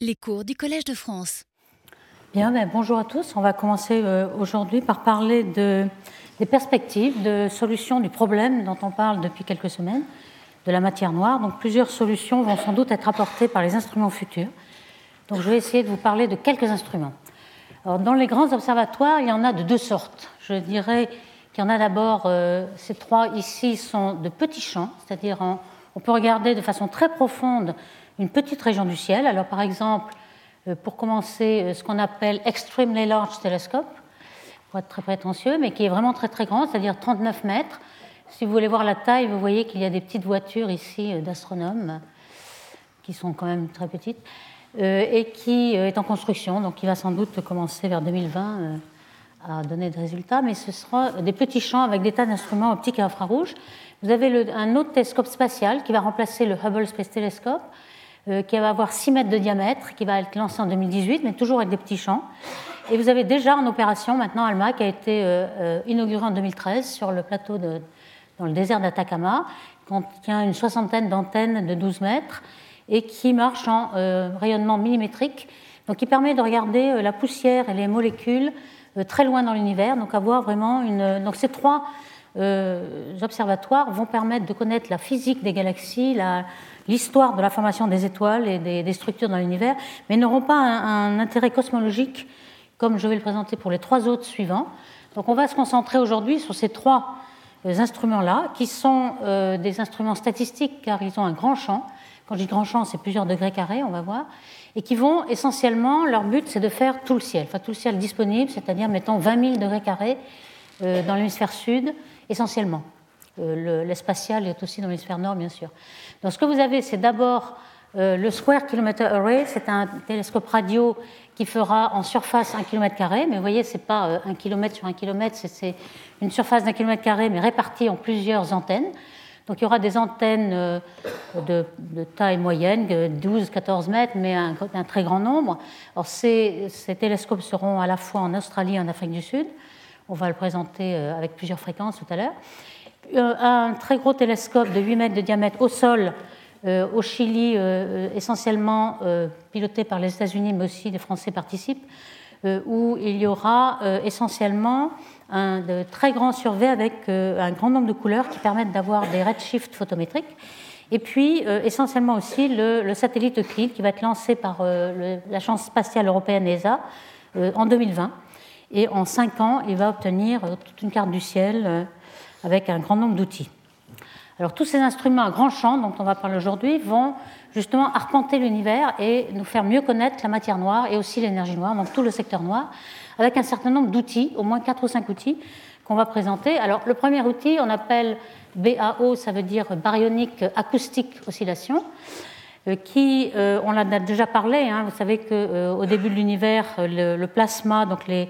Les cours du Collège de France. Bien, ben, bonjour à tous. On va commencer euh, aujourd'hui par parler de, des perspectives, de solutions du problème dont on parle depuis quelques semaines, de la matière noire. Donc plusieurs solutions vont sans doute être apportées par les instruments futurs. Donc je vais essayer de vous parler de quelques instruments. Dans les grands observatoires, il y en a de deux sortes. Je dirais qu'il y en a d'abord, euh, ces trois ici sont de petits champs, c'est-à-dire on peut regarder de façon très profonde une petite région du ciel. Alors par exemple, euh, pour commencer, euh, ce qu'on appelle Extremely Large Telescope, pour être très prétentieux, mais qui est vraiment très très grand, c'est-à-dire 39 mètres. Si vous voulez voir la taille, vous voyez qu'il y a des petites voitures ici euh, d'astronomes, qui sont quand même très petites, et qui est en construction, donc qui va sans doute commencer vers 2020 à donner des résultats, mais ce sera des petits champs avec des tas d'instruments optiques et infrarouges. Vous avez un autre télescope spatial qui va remplacer le Hubble Space Telescope, qui va avoir 6 mètres de diamètre, qui va être lancé en 2018, mais toujours avec des petits champs. Et vous avez déjà en opération maintenant ALMA, qui a été euh, euh, inauguré en 2013 sur le plateau dans le désert d'Atacama, qui contient une soixantaine d'antennes de 12 mètres et qui marche en rayonnement millimétrique, donc qui permet de regarder la poussière et les molécules très loin dans l'univers, donc avoir vraiment une. Donc ces trois observatoires vont permettre de connaître la physique des galaxies, la, l'histoire de la formation des étoiles et des, structures dans l'univers, mais n'auront pas un, intérêt cosmologique comme je vais le présenter pour les trois autres suivants. Donc on va se concentrer aujourd'hui sur ces trois euh, instruments-là, qui sont euh, des instruments statistiques car ils ont un grand champ. Quand je dis grand champ, c'est plusieurs degrés carrés, on va voir, et qui vont essentiellement, leur but c'est de faire tout le ciel, enfin tout le ciel disponible, c'est-à-dire mettons 20 000 degrés carrés euh, dans l'hémisphère sud, essentiellement. L'espatial est aussi dans l'hémisphère nord, bien sûr. Donc ce que vous avez, c'est d'abord euh, le Square Kilometer Array, c'est un télescope radio qui fera en surface un kilomètre carré, mais vous voyez, ce n'est pas euh, un kilomètre sur un kilomètre, c'est une surface d'un kilomètre carré, mais répartie en plusieurs antennes. Donc il y aura des antennes euh, de, taille moyenne, 12-14 mètres, mais un, un, très grand nombre. Alors ces, ces, télescopes seront à la fois en Australie et en Afrique du Sud. On va le présenter avec plusieurs fréquences tout à l'heure. Euh, un très gros télescope de 8 mètres de diamètre au sol euh, au Chili, euh, essentiellement piloté par les États-Unis, mais aussi les Français participent, où il y aura essentiellement un de très grand survey avec un grand nombre de couleurs qui permettent d'avoir des redshifts photométriques. Et puis, essentiellement aussi, le, satellite Euclide qui va être lancé par l'Agence spatiale européenne ESA en 2020. Et en cinq ans, il va obtenir toute une carte du ciel avec un grand nombre d'outils. Alors tous ces instruments à grand champ dont on va parler aujourd'hui vont justement arpenter l'univers et nous faire mieux connaître la matière noire et aussi l'énergie noire, donc tout le secteur noir, avec un certain nombre d'outils, au moins 4 ou 5 outils qu'on va présenter. Alors le premier outil, on appelle BAO, ça veut dire baryonique acoustique oscillation, euh, qui, euh, on l'a déjà parlé, hein, vous savez qu'au euh, début de l'univers, le, plasma, donc les,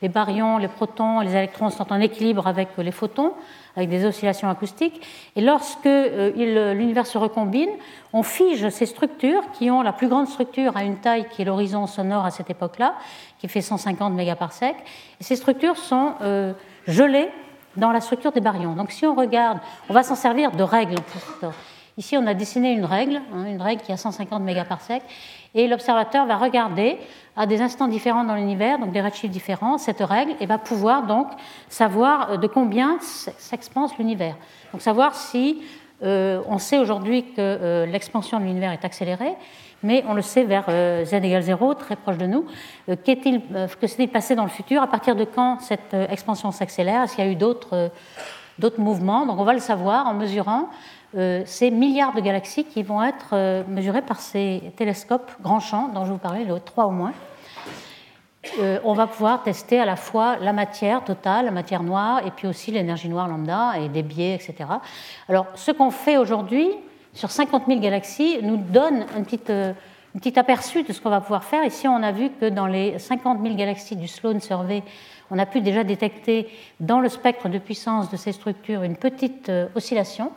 les baryons, les protons, les électrons sont en équilibre avec les photons, avec des oscillations acoustiques. Et lorsque euh, l'univers se recombine, on fige ces structures qui ont la plus grande structure à une taille qui est l'horizon sonore à cette époque-là, qui fait 150 mégaparsecs. Et ces structures sont euh, gelées dans la structure des baryons. Donc si on regarde, on va s'en servir de règles. Ici, on a dessiné une règle, hein, une règle qui a 150 mégaparsecs, et l'observateur va regarder à des instants différents dans l'univers, donc des redshifts différents, cette règle, et va pouvoir donc savoir euh, de combien s'expanse l'univers. Donc savoir si euh, on sait aujourd'hui que euh, l'expansion de l'univers est accélérée, mais on le sait vers z égale 0, très proche de nous. Qu'est-il, que s'est-il passé dans le futur À partir de quand cette expansion s'accélère Est-ce qu'il y a eu d'autres, d'autres mouvements? Donc on va le savoir en mesurant ces milliards de galaxies qui vont être mesurées par ces télescopes grand champ dont je vous parlais, le 3 au moins. Euh, on va pouvoir tester à la fois la matière totale, la matière noire, et puis aussi l'énergie noire lambda et des biais, etc. Alors, ce qu'on fait aujourd'hui sur 50 000 galaxies nous donne un petit, euh, aperçu de ce qu'on va pouvoir faire. Ici, on a vu que dans les 50 000 galaxies du Sloan Survey, on a pu déjà détecter dans le spectre de puissance de ces structures une petite euh, oscillation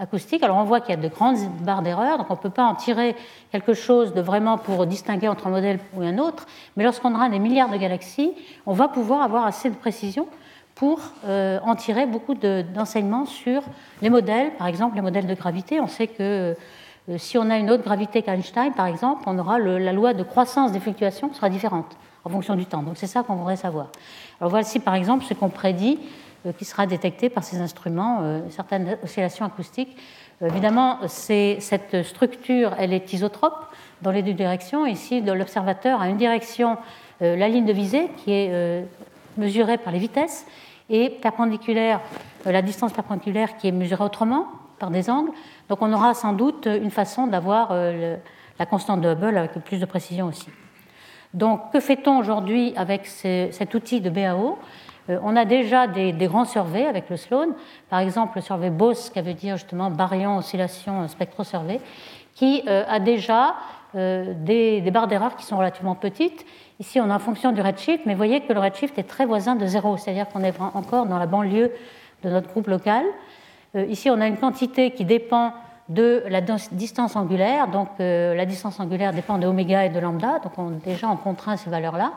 Alors on voit qu'il y a de grandes barres d'erreur, donc on ne peut pas en tirer quelque chose de vraiment pour distinguer entre un modèle ou un autre, mais lorsqu'on aura des milliards de galaxies, on va pouvoir avoir assez de précision pour euh, en tirer beaucoup d'enseignements sur les modèles, par exemple les modèles de gravité. On sait que si on a une autre gravité qu'Einstein, par exemple, on aura la loi de croissance des fluctuations sera différente en fonction du temps. Donc c'est ça qu'on voudrait savoir. Alors voici par exemple ce qu'on prédit qui sera détecté par ces instruments, certaines oscillations acoustiques. Évidemment, cette structure, elle est isotrope dans les deux directions. Ici, l'observateur a une direction, la ligne de visée, qui est mesurée par les vitesses, et perpendiculaire, la distance perpendiculaire qui est mesurée autrement, par des angles. Donc on aura sans doute une façon d'avoir euh, la constante de Hubble avec plus de précision aussi. Donc que fait-on aujourd'hui avec cet outil de BAO euh, On a déjà des, grands surveys avec le Sloan, par exemple le survey BOSS, qui veut dire justement baryon oscillation spectrosurvey, qui euh, a déjà des, barres d'erreur qui sont relativement petites. Ici, on a en fonction du redshift, mais vous voyez que le redshift est très voisin de zéro, c'est-à-dire qu'on est encore dans la banlieue de notre groupe local. Euh, ici, on a une quantité qui dépend de la distance angulaire. Donc, euh, la distance angulaire dépend de oméga et de lambda. Donc, on, déjà, on contraint ces valeurs-là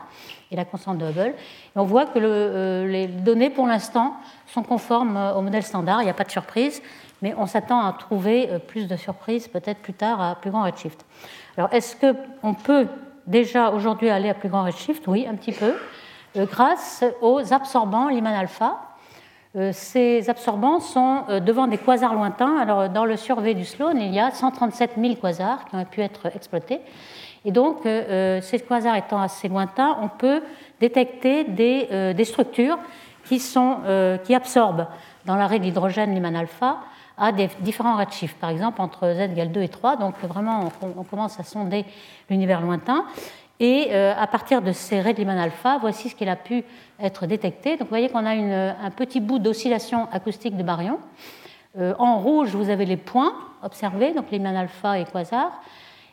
et la constante de Hubble. Et on voit que euh, les données, pour l'instant, sont conformes au modèle standard. Il n'y a pas de surprise, mais on s'attend à trouver plus de surprises peut-être plus tard à plus grand redshift. Alors, est-ce qu'on peut déjà aujourd'hui aller à plus grand redshift? Oui, un petit peu, grâce aux absorbants Lyman alpha euh, ces absorbants sont euh, devant des quasars lointains. Alors, dans le survey du Sloan, il y a 137 000 quasars qui ont pu être exploités. Et donc, euh, ces quasars étant assez lointains, on peut détecter des, structures qui, absorbent dans l'arrêt d'hydrogène Lyman alpha à des différents redshifts, par exemple entre z égale 2 et 3. Donc, vraiment, on, commence à sonder l'univers lointain. Et euh, à partir de ces raies de Lyman alpha, voici ce qu'il a pu être. Donc vous voyez qu'on a un petit bout d'oscillation acoustique de baryon. Euh, en rouge, vous avez les points observés, donc Lyman alpha et quasar.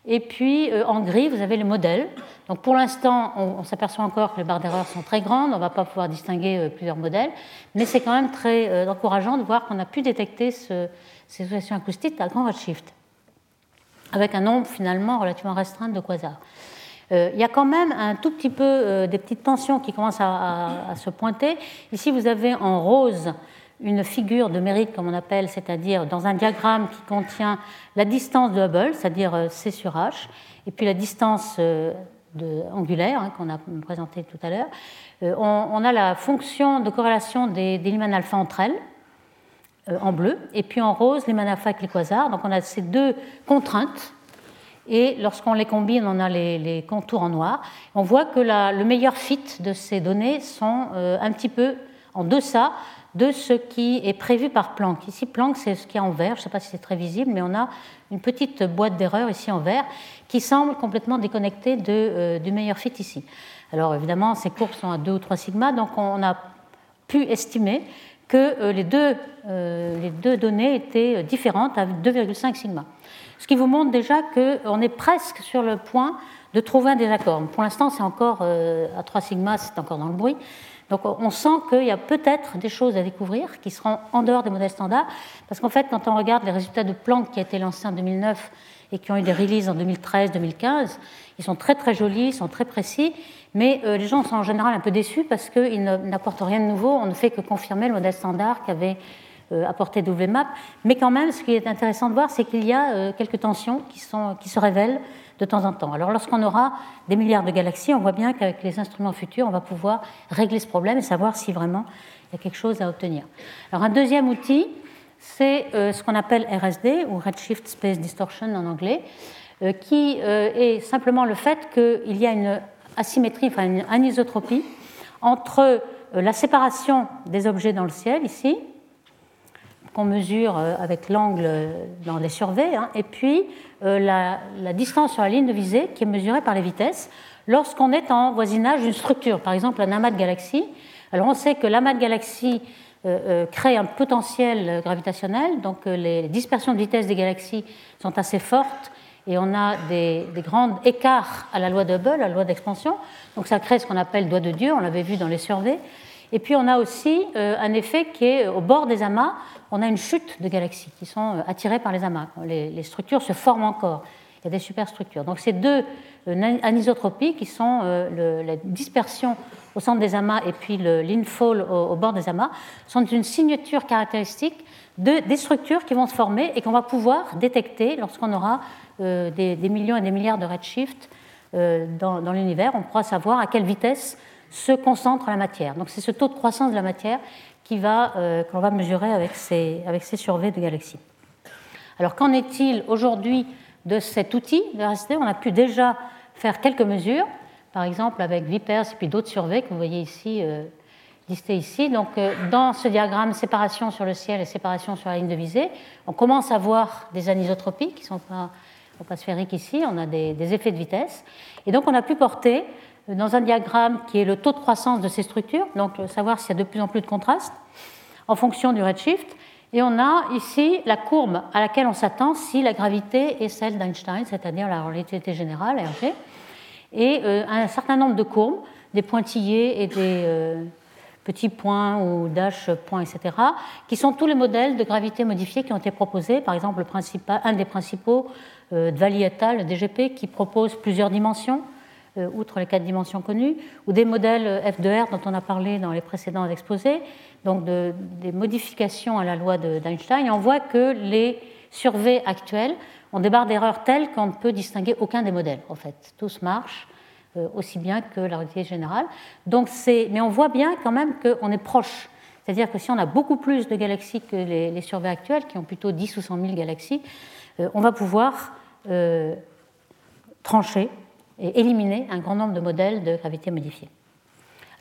Et puis euh, en gris, vous avez les modèles. Donc pour l'instant, on, s'aperçoit encore que les barres d'erreur sont très grandes, on ne va pas pouvoir distinguer plusieurs modèles, mais c'est quand même très encourageant de voir qu'on a pu détecter ces oscillations acoustiques à grand redshift, avec un nombre finalement relativement restreint de quasars. Euh, il y a quand même un tout petit peu euh, des petites tensions qui commencent à, se pointer. Ici, vous avez en rose une figure de mérite, comme on appelle, c'est-à-dire dans un diagramme qui contient la distance de Hubble, c'est-à-dire euh, C sur H, et puis la distance angulaire hein, qu'on a présentée tout à l'heure. On, a la fonction de corrélation des, des alpha entre elles, en bleu, et puis en rose, Lyman alpha avec les quasars. Donc on a ces deux contraintes et lorsqu'on les combine, on a les, contours en noir. On voit que le meilleur fit de ces données sont euh, un petit peu en deçà de ce qui est prévu par Planck. Ici, Planck, c'est ce qui est en vert, je ne sais pas si c'est très visible, mais on a une petite boîte d'erreur ici en vert qui semble complètement déconnectée euh, du meilleur fit ici. Alors évidemment, ces courbes sont à 2 ou 3 sigma, donc on a pu estimer que euh, les, deux, les deux données étaient différentes à 2,5 sigma ce qui vous montre déjà qu'on est presque sur le point de trouver un désaccord. Pour l'instant, c'est encore euh, à 3 sigma, c'est encore dans le bruit. Donc on sent qu'il y a peut-être des choses à découvrir qui seront en dehors des modèles standards, parce qu'en fait, quand on regarde les résultats de Planck qui a été lancé en 2009 et qui ont eu des releases en 2013-2015, ils sont très très jolis, ils sont très précis, mais euh, les gens sont en général un peu déçus parce qu'ils n'apportent rien de nouveau, on ne fait que confirmer le modèle standard qui avait euh, apporter WMAP. Mais quand même, ce qui est intéressant de voir, c'est qu'il y a euh, quelques tensions qui, sont, qui se révèlent de temps en temps. Alors lorsqu'on aura des milliards de galaxies, on voit bien qu'avec les instruments futurs, on va pouvoir régler ce problème et savoir si vraiment il y a quelque chose à obtenir. Alors un deuxième outil, c'est euh, ce qu'on appelle RSD, ou Redshift Space Distortion en anglais, qui est simplement le fait qu'il y a une asymétrie, enfin une anisotropie entre la séparation des objets dans le ciel, ici, qu'on mesure euh, avec l'angle dans les surveys, hein, et puis euh, la, distance sur la ligne de visée qui est mesurée par les vitesses lorsqu'on est en voisinage d'une structure, par exemple un amas de galaxies. Alors on sait que l'amas de galaxies euh, crée un potentiel gravitationnel, donc les dispersions de vitesse des galaxies sont assez fortes et on a des, des grands écarts à la loi de Hubble, à la loi d'expansion. Donc ça crée ce qu'on appelle doigt de Dieu, on l'avait vu dans les surveys. Et puis on a aussi euh, un effet qui est au bord des amas, on a une chute de galaxies qui sont euh, attirées par les amas. Les, structures se forment encore. Il y a des superstructures. Donc ces deux anisotropie, qui sont la dispersion au centre des amas et puis l'infall au, bord des amas, sont une signature caractéristique de, des structures qui vont se former et qu'on va pouvoir détecter lorsqu'on aura des, millions et des milliards de redshift dans l'univers. On pourra savoir à quelle vitesse se concentre la matière. Donc c'est ce taux de croissance de la matière va, euh, qu'on va mesurer avec ces, avec ces surveys de galaxies. Alors qu'en est-il aujourd'hui de cet outil de RST On a pu déjà faire quelques mesures, par exemple avec Vipers et puis d'autres surveys que vous voyez ici, euh, listés ici. Donc euh, dans ce diagramme, séparation sur le ciel et séparation sur la ligne de visée, on commence à voir des anisotropies qui sont pas, pas sphériques ici, on a des, des effets de vitesse. Et donc on a pu porter dans un diagramme qui est le taux de croissance de ces structures, donc savoir s'il y a de plus en plus de contraste en fonction du redshift. Et on a ici la courbe à laquelle on s'attend si la gravité est celle d'Einstein, c'est-à-dire la relativité générale, RG, et euh, un certain nombre de courbes, des pointillés et des euh, petits points ou dash points, etc., qui sont tous les modèles de gravité modifiés qui ont été proposés. Par exemple, un des principaux, euh, Dvali et DGP, qui propose plusieurs dimensions euh, outre les quatre dimensions connues, ou des modèles F2R dont on a parlé dans les précédents exposés, donc des modifications à la loi d'Einstein. On voit que les surveys actuels ont des barres d'erreur telles qu'on ne peut distinguer aucun des modèles, en fait. Tous marchent euh, aussi bien que la réalité générale. Donc mais on voit bien quand même qu'on est proche. C'est-à-dire que si on a beaucoup plus de galaxies que les, les surveys actuels, qui ont plutôt 10 ou 100 000 galaxies, euh, on va pouvoir trancher et éliminer un grand nombre de modèles de gravité modifiée.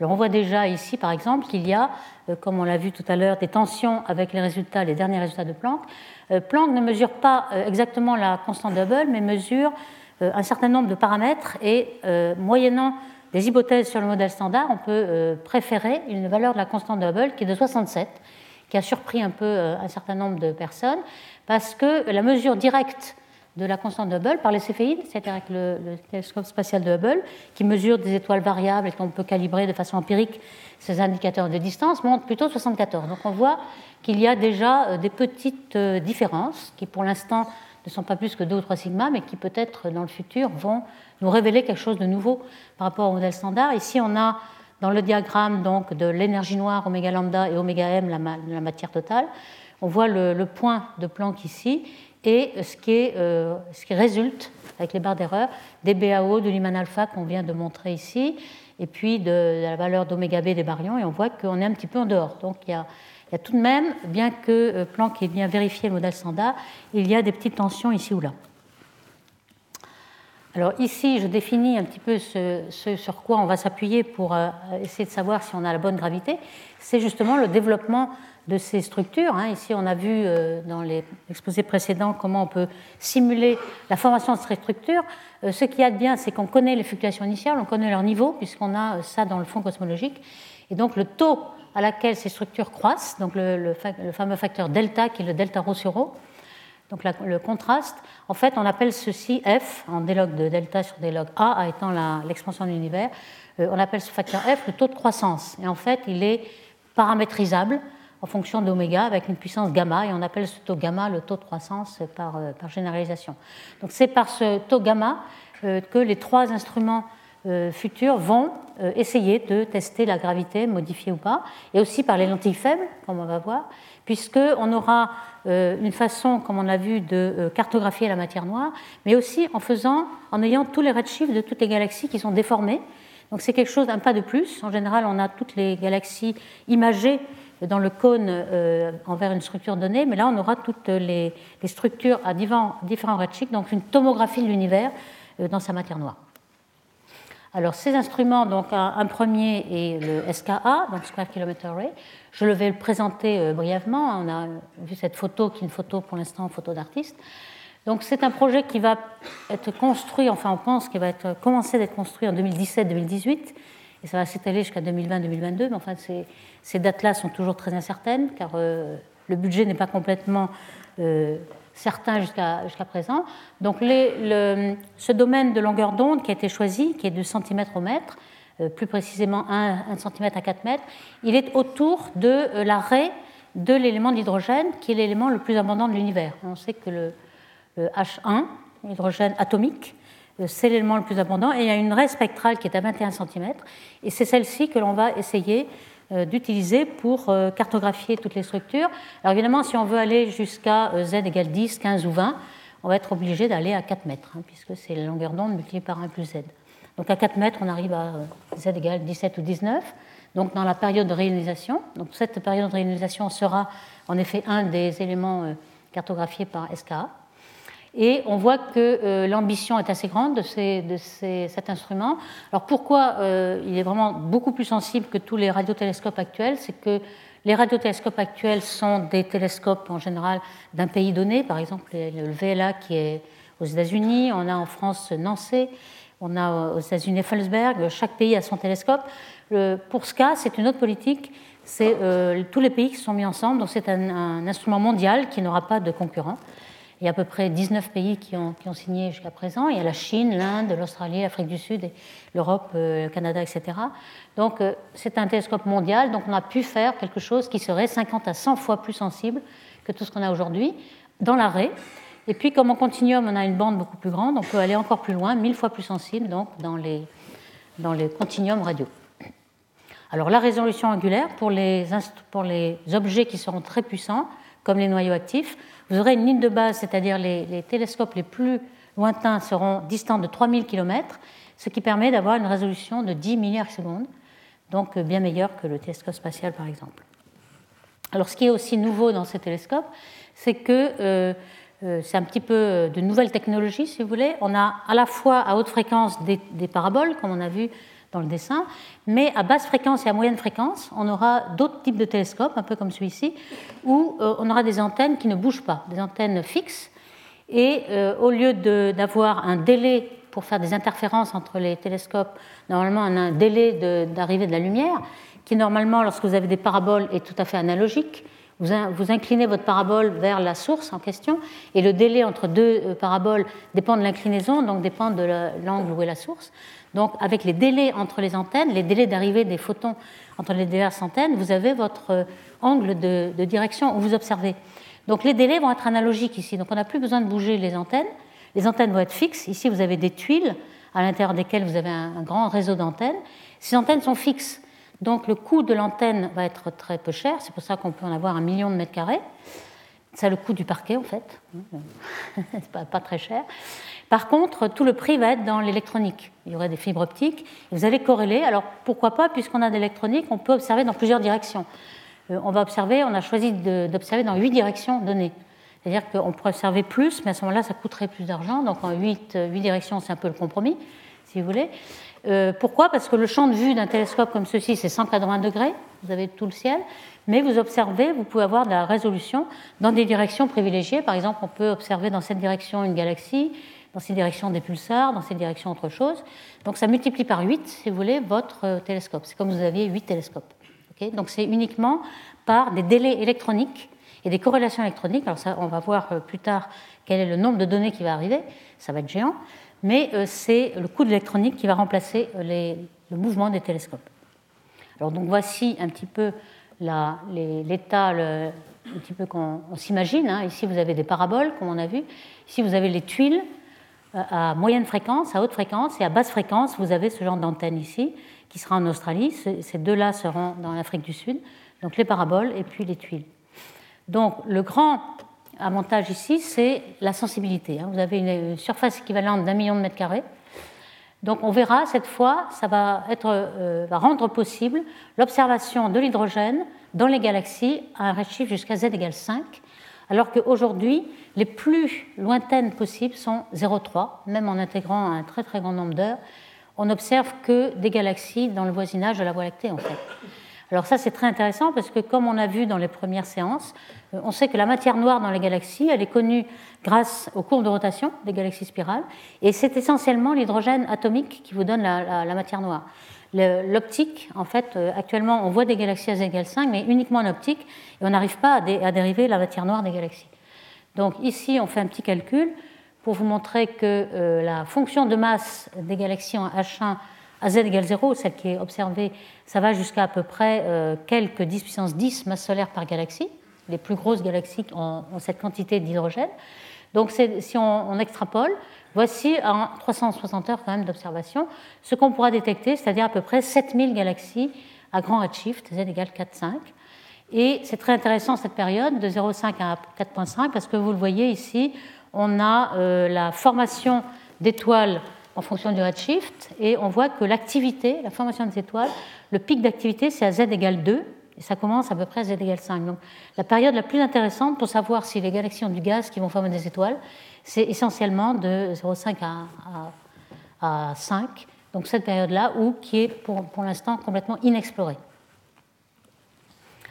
Alors on voit déjà ici, par exemple, qu'il y a, euh, comme on l'a vu tout à l'heure, des tensions avec les résultats, les derniers résultats de Planck. Euh, Planck ne mesure pas euh, exactement la constante de Hubble, mais mesure un certain nombre de paramètres et, moyennant des hypothèses sur le modèle standard, on peut préférer une valeur de la constante de Hubble qui est de 67, qui a surpris un peu un certain nombre de personnes, parce que la mesure directe de la constante de Hubble par les céphéides, c'est-à-dire avec le, télescope spatial de Hubble, qui mesure des étoiles variables et qu'on peut calibrer de façon empirique ces indicateurs de distance, montre plutôt 74. Donc on voit qu'il y a déjà euh, des petites euh, différences qui pour l'instant ne sont pas plus que 2 ou 3 sigma, mais qui peut-être dans le futur vont nous révéler quelque chose de nouveau par rapport au modèle standard. Ici on a dans le diagramme donc, de l'énergie noire oméga lambda et oméga m, la, matière totale, on voit le, le point de Planck ici, et ce qui, euh, ce qui résulte, avec les barres d'erreur, des BAO de Lyman alpha qu'on vient de montrer ici, et puis de, la valeur d'oméga B des baryons, et on voit qu'on est un petit peu en dehors. Donc il y a, tout de même, bien que euh, Planck ait bien vérifié le modèle standard, il y a des petites tensions ici ou là. Alors ici, je définis un petit peu ce, ce sur quoi on va s'appuyer pour euh, essayer de savoir si on a la bonne gravité. C'est justement le développement de ces structures. Hein. Ici, on a vu euh, dans les exposés précédents comment on peut simuler la formation de ces structures. Euh, ce qui y a de bien, c'est qu'on connaît les fluctuations initiales, on connaît leur niveau, puisqu'on a euh, ça dans le fond cosmologique. Et donc, le taux à laquelle ces structures croissent, donc le, fameux facteur delta, qui est le delta rho sur rho, donc le contraste, en fait, on appelle ceci F, en délog de delta sur délog A, étant l'expansion de l'univers, on appelle ce facteur F le taux de croissance. Et en fait, il est paramétrisable en fonction d'oméga avec une puissance gamma, et on appelle ce taux gamma le taux de croissance par, euh, généralisation. Donc c'est par ce taux gamma euh, que les trois instruments euh, futurs vont essayer de tester la gravité modifiée ou pas, et aussi par les lentilles faibles, comme on va voir, puisqu'on aura une façon, comme on a vu, de cartographier la matière noire, mais aussi en faisant, en ayant tous les redshifts de toutes les galaxies qui sont déformées. Donc c'est quelque chose, un pas de plus. En général, on a toutes les galaxies imagées dans le cône euh, envers une structure donnée, mais là on aura toutes les, structures à différents, redshifts, donc une tomographie de l'univers euh, dans sa matière noire. Alors ces instruments, donc un, premier est le SKA, donc Square Kilometer Array. Je le vais le présenter euh, brièvement. On a vu cette photo qui est une photo pour l'instant photo d'artiste. Donc c'est un projet qui va être construit, enfin on pense qu'il va être commencer d'être construit en 2017-2018 et ça va s'étaler jusqu'à 2020-2022, mais enfin ces, dates-là sont toujours très incertaines, car euh, le budget n'est pas complètement euh, certain jusqu'à présent. Donc ce domaine de longueur d'onde qui a été choisi, qui est de centimètres au mètre, euh, plus précisément 1, cm à 4 mètres, il est autour de l'arrêt de l'élément d'hydrogène, qui est l'élément le plus abondant de l'univers. On sait que le, le H1, l'hydrogène atomique, c'est l'élément le plus abondant. Et il y a une raie spectrale qui est à 21 cm. Et c'est celle-ci que l'on va essayer d'utiliser pour cartographier toutes les structures. Alors évidemment, si on veut aller jusqu'à z égale 10, 15 ou 20, on va être obligé d'aller à 4 mètres, hein, puisque c'est la longueur d'onde multipliée par 1 plus z. Donc à 4 mètres, on arrive à z égale 17 ou 19 donc dans la période de réalisation. Donc cette période de réalisation sera en effet un des éléments euh, cartographiés par SKA. Et on voit que euh, l'ambition est assez grande de, cet instrument. Alors pourquoi euh, il est vraiment beaucoup plus sensible que tous les radiotélescopes actuels C'est que les radiotélescopes actuels sont des télescopes en général d'un pays donné, par exemple le VLA qui est aux États-Unis, on a en France Nancy, on a aux États-Unis Felsberg, chaque pays a son télescope pour ce cas, c'est une autre politique. C'est euh, tous les pays qui sont mis ensemble. Donc c'est un, instrument mondial qui n'aura pas de concurrent. Il y a à peu près 19 pays qui ont, signé jusqu'à présent. Il y a la Chine, l'Inde, l'Australie, l'Afrique du Sud, l'Europe, euh, le Canada, etc. Donc euh, c'est un télescope mondial. Donc on a pu faire quelque chose qui serait 50 à 100 fois plus sensible que tout ce qu'on a aujourd'hui dans l'arrêt. Et puis comme en continuum, on a une bande beaucoup plus grande, on peut aller encore plus loin, 1000 fois plus sensible donc dans les, dans les continuums radio. Alors la résolution angulaire, pour les, pour les objets qui seront très puissants, comme les noyaux actifs, vous aurez une ligne de base, c'est-à-dire les, télescopes les plus lointains seront distants de 3000 km, ce qui permet d'avoir une résolution de 10 milliards de secondes, donc bien meilleure que le télescope spatial par exemple. Alors ce qui est aussi nouveau dans ces télescopes, c'est que euh, euh, c'est un petit peu de nouvelles technologies, si vous voulez. On a à la fois à haute fréquence des paraboles, comme on a vu dans le dessin, mais à basse fréquence et à moyenne fréquence, on aura d'autres types de télescopes, un peu comme celui-ci, où euh, on aura des antennes qui ne bougent pas, des antennes fixes, et euh, au lieu d'avoir un délai pour faire des interférences entre les télescopes, normalement on a un délai d'arrivée de, la lumière, qui normalement, lorsque vous avez des paraboles, est tout à fait analogique. Vous, inclinez votre parabole vers la source en question, et le délai entre deux euh, paraboles dépend de l'inclinaison, donc dépend de l'angle où est la source. Donc, avec les délais entre les antennes, les délais d'arrivée des photons entre les diverses antennes, vous avez votre euh, angle de, direction où vous observez. Donc, les délais vont être analogiques ici. Donc, on n'a plus besoin de bouger les antennes. Les antennes vont être fixes. Ici, vous avez des tuiles à l'intérieur desquelles vous avez un, grand réseau d'antennes. Ces antennes sont fixes. Donc, le coût de l'antenne va être très peu cher. C'est pour ça qu'on peut en avoir un million de mètres carrés. C'est le coût du parquet, en fait. C'est pas, pas très cher. Par contre, tout le prix va être dans l'électronique. Il y aurait des fibres optiques. vous allez corréler. Alors pourquoi pas, puisqu'on a de l'électronique, on peut observer dans plusieurs directions. Euh, on va observer, on a choisi d'observer dans huit directions données. C'est-à-dire qu'on pourrait observer plus, mais à ce moment-là, ça coûterait plus d'argent. Donc en huit, euh, huit directions, c'est un peu le compromis, si vous voulez. Euh, pourquoi? Parce que le champ de vue d'un télescope comme ceci, c'est 180 degrés. Vous avez tout le ciel. Mais vous observez, vous pouvez avoir de la résolution dans des directions privilégiées. Par exemple, on peut observer dans cette direction une galaxie, dans ces directions des pulsars, dans ces directions autre chose. Donc ça multiplie par 8, si vous voulez, votre euh, télescope. C'est comme vous aviez 8 télescopes. Donc c'est uniquement par des délais électroniques et des corrélations électroniques. Alors ça, on va voir euh, plus tard quel est le nombre de données qui va arriver. Ça va être géant. Mais euh, c'est le coût de l'électronique qui va remplacer le mouvement des télescopes. Alors donc voici un petit peu l'état, un petit peu qu'on s'imagine. Hein. Ici, vous avez des paraboles, comme on a vu. Ici, vous avez les tuiles à moyenne fréquence, à haute fréquence et à basse fréquence, vous avez ce genre d'antenne ici, qui sera en Australie. Ces deux-là seront dans l'Afrique du Sud, donc les paraboles et puis les tuiles. Donc le grand avantage ici, c'est la sensibilité. Hein. Vous avez une surface équivalente d'un million de mètres carrés. Donc on verra cette fois, ça va, euh, rendre possible l'observation de l'hydrogène dans les galaxies à un redshift jusqu'à z égale 5, alors qu'aujourd'hui, les plus lointaines possibles sont 0,3, même en intégrant un très très grand nombre d'heures. On n'observe que des galaxies dans le voisinage de la Voie lactée, en fait. Alors ça, c'est très intéressant parce que, comme on a vu dans les premières séances, euh, on sait que la matière noire dans les galaxies, elle est connue grâce aux courbes de rotation des galaxies spirales, et c'est essentiellement l'hydrogène atomique qui vous donne la, matière noire. L'optique, en fait, euh, actuellement, on voit des galaxies à z égale 5, mais uniquement en optique, et on n'arrive pas à, dériver la matière noire des galaxies. Donc ici, on fait un petit calcul pour vous montrer que euh, la fonction de masse des galaxies en H1 à z égale 0, celle qui est observée, ça va jusqu'à à peu près euh, quelques 10 puissance 10 masses solaires par galaxie. Les plus grosses galaxies ont, cette quantité d'hydrogène. Donc si on, extrapole, vous voici en 360 heures quand même d'observation ce qu'on pourra détecter, c'est-à-dire à peu près 7000 galaxies à grand redshift, z égale 4,5. Et c'est très intéressant cette période de 0,5 à 4,5 parce que vous le voyez ici, on a euh, la formation d'étoiles en fonction du redshift et on voit que l'activité, la formation des étoiles, le pic d'activité c'est à z égale 2 et ça commence à peu près à z égale 5. Donc la période la plus intéressante pour savoir si les galaxies ont du gaz qui vont former des étoiles, c'est essentiellement de 0,5 à, 5, donc cette période-là, qui est pour, l'instant complètement inexplorée.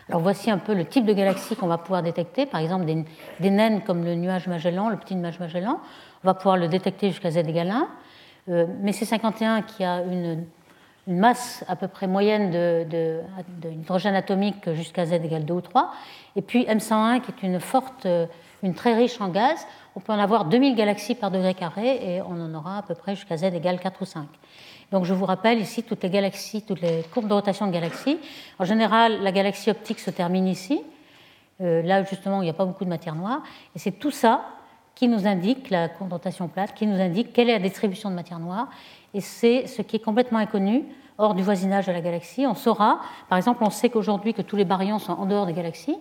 Alors voici un peu le type de galaxies qu'on va pouvoir détecter, par exemple des, naines comme le nuage Magellan, le petit nuage Magellan, on va pouvoir le détecter jusqu'à z égale 1. Euh, mais c'est 51 qui a une, masse à peu près moyenne d'hydrogène de, atomique jusqu'à Z égale 2 ou 3. Et puis M101 qui est euh, une très riche en gaz. On peut en avoir 2000 galaxies par degré carré et on en aura à peu près jusqu'à Z égale 4 ou 5. Donc je vous rappelle ici toutes les galaxies, toutes les courbes de rotation de galaxies. En général, la galaxie optique se termine ici. Euh, là justement, il n'y a pas beaucoup de matière noire. Et c'est tout ça qui nous indique la condensation plate, qui nous indique quelle est la distribution de matière noire. Et c'est ce qui est complètement inconnu hors du voisinage de la galaxie. On saura, par exemple, on sait qu'aujourd'hui que tous les baryons sont en dehors des galaxies.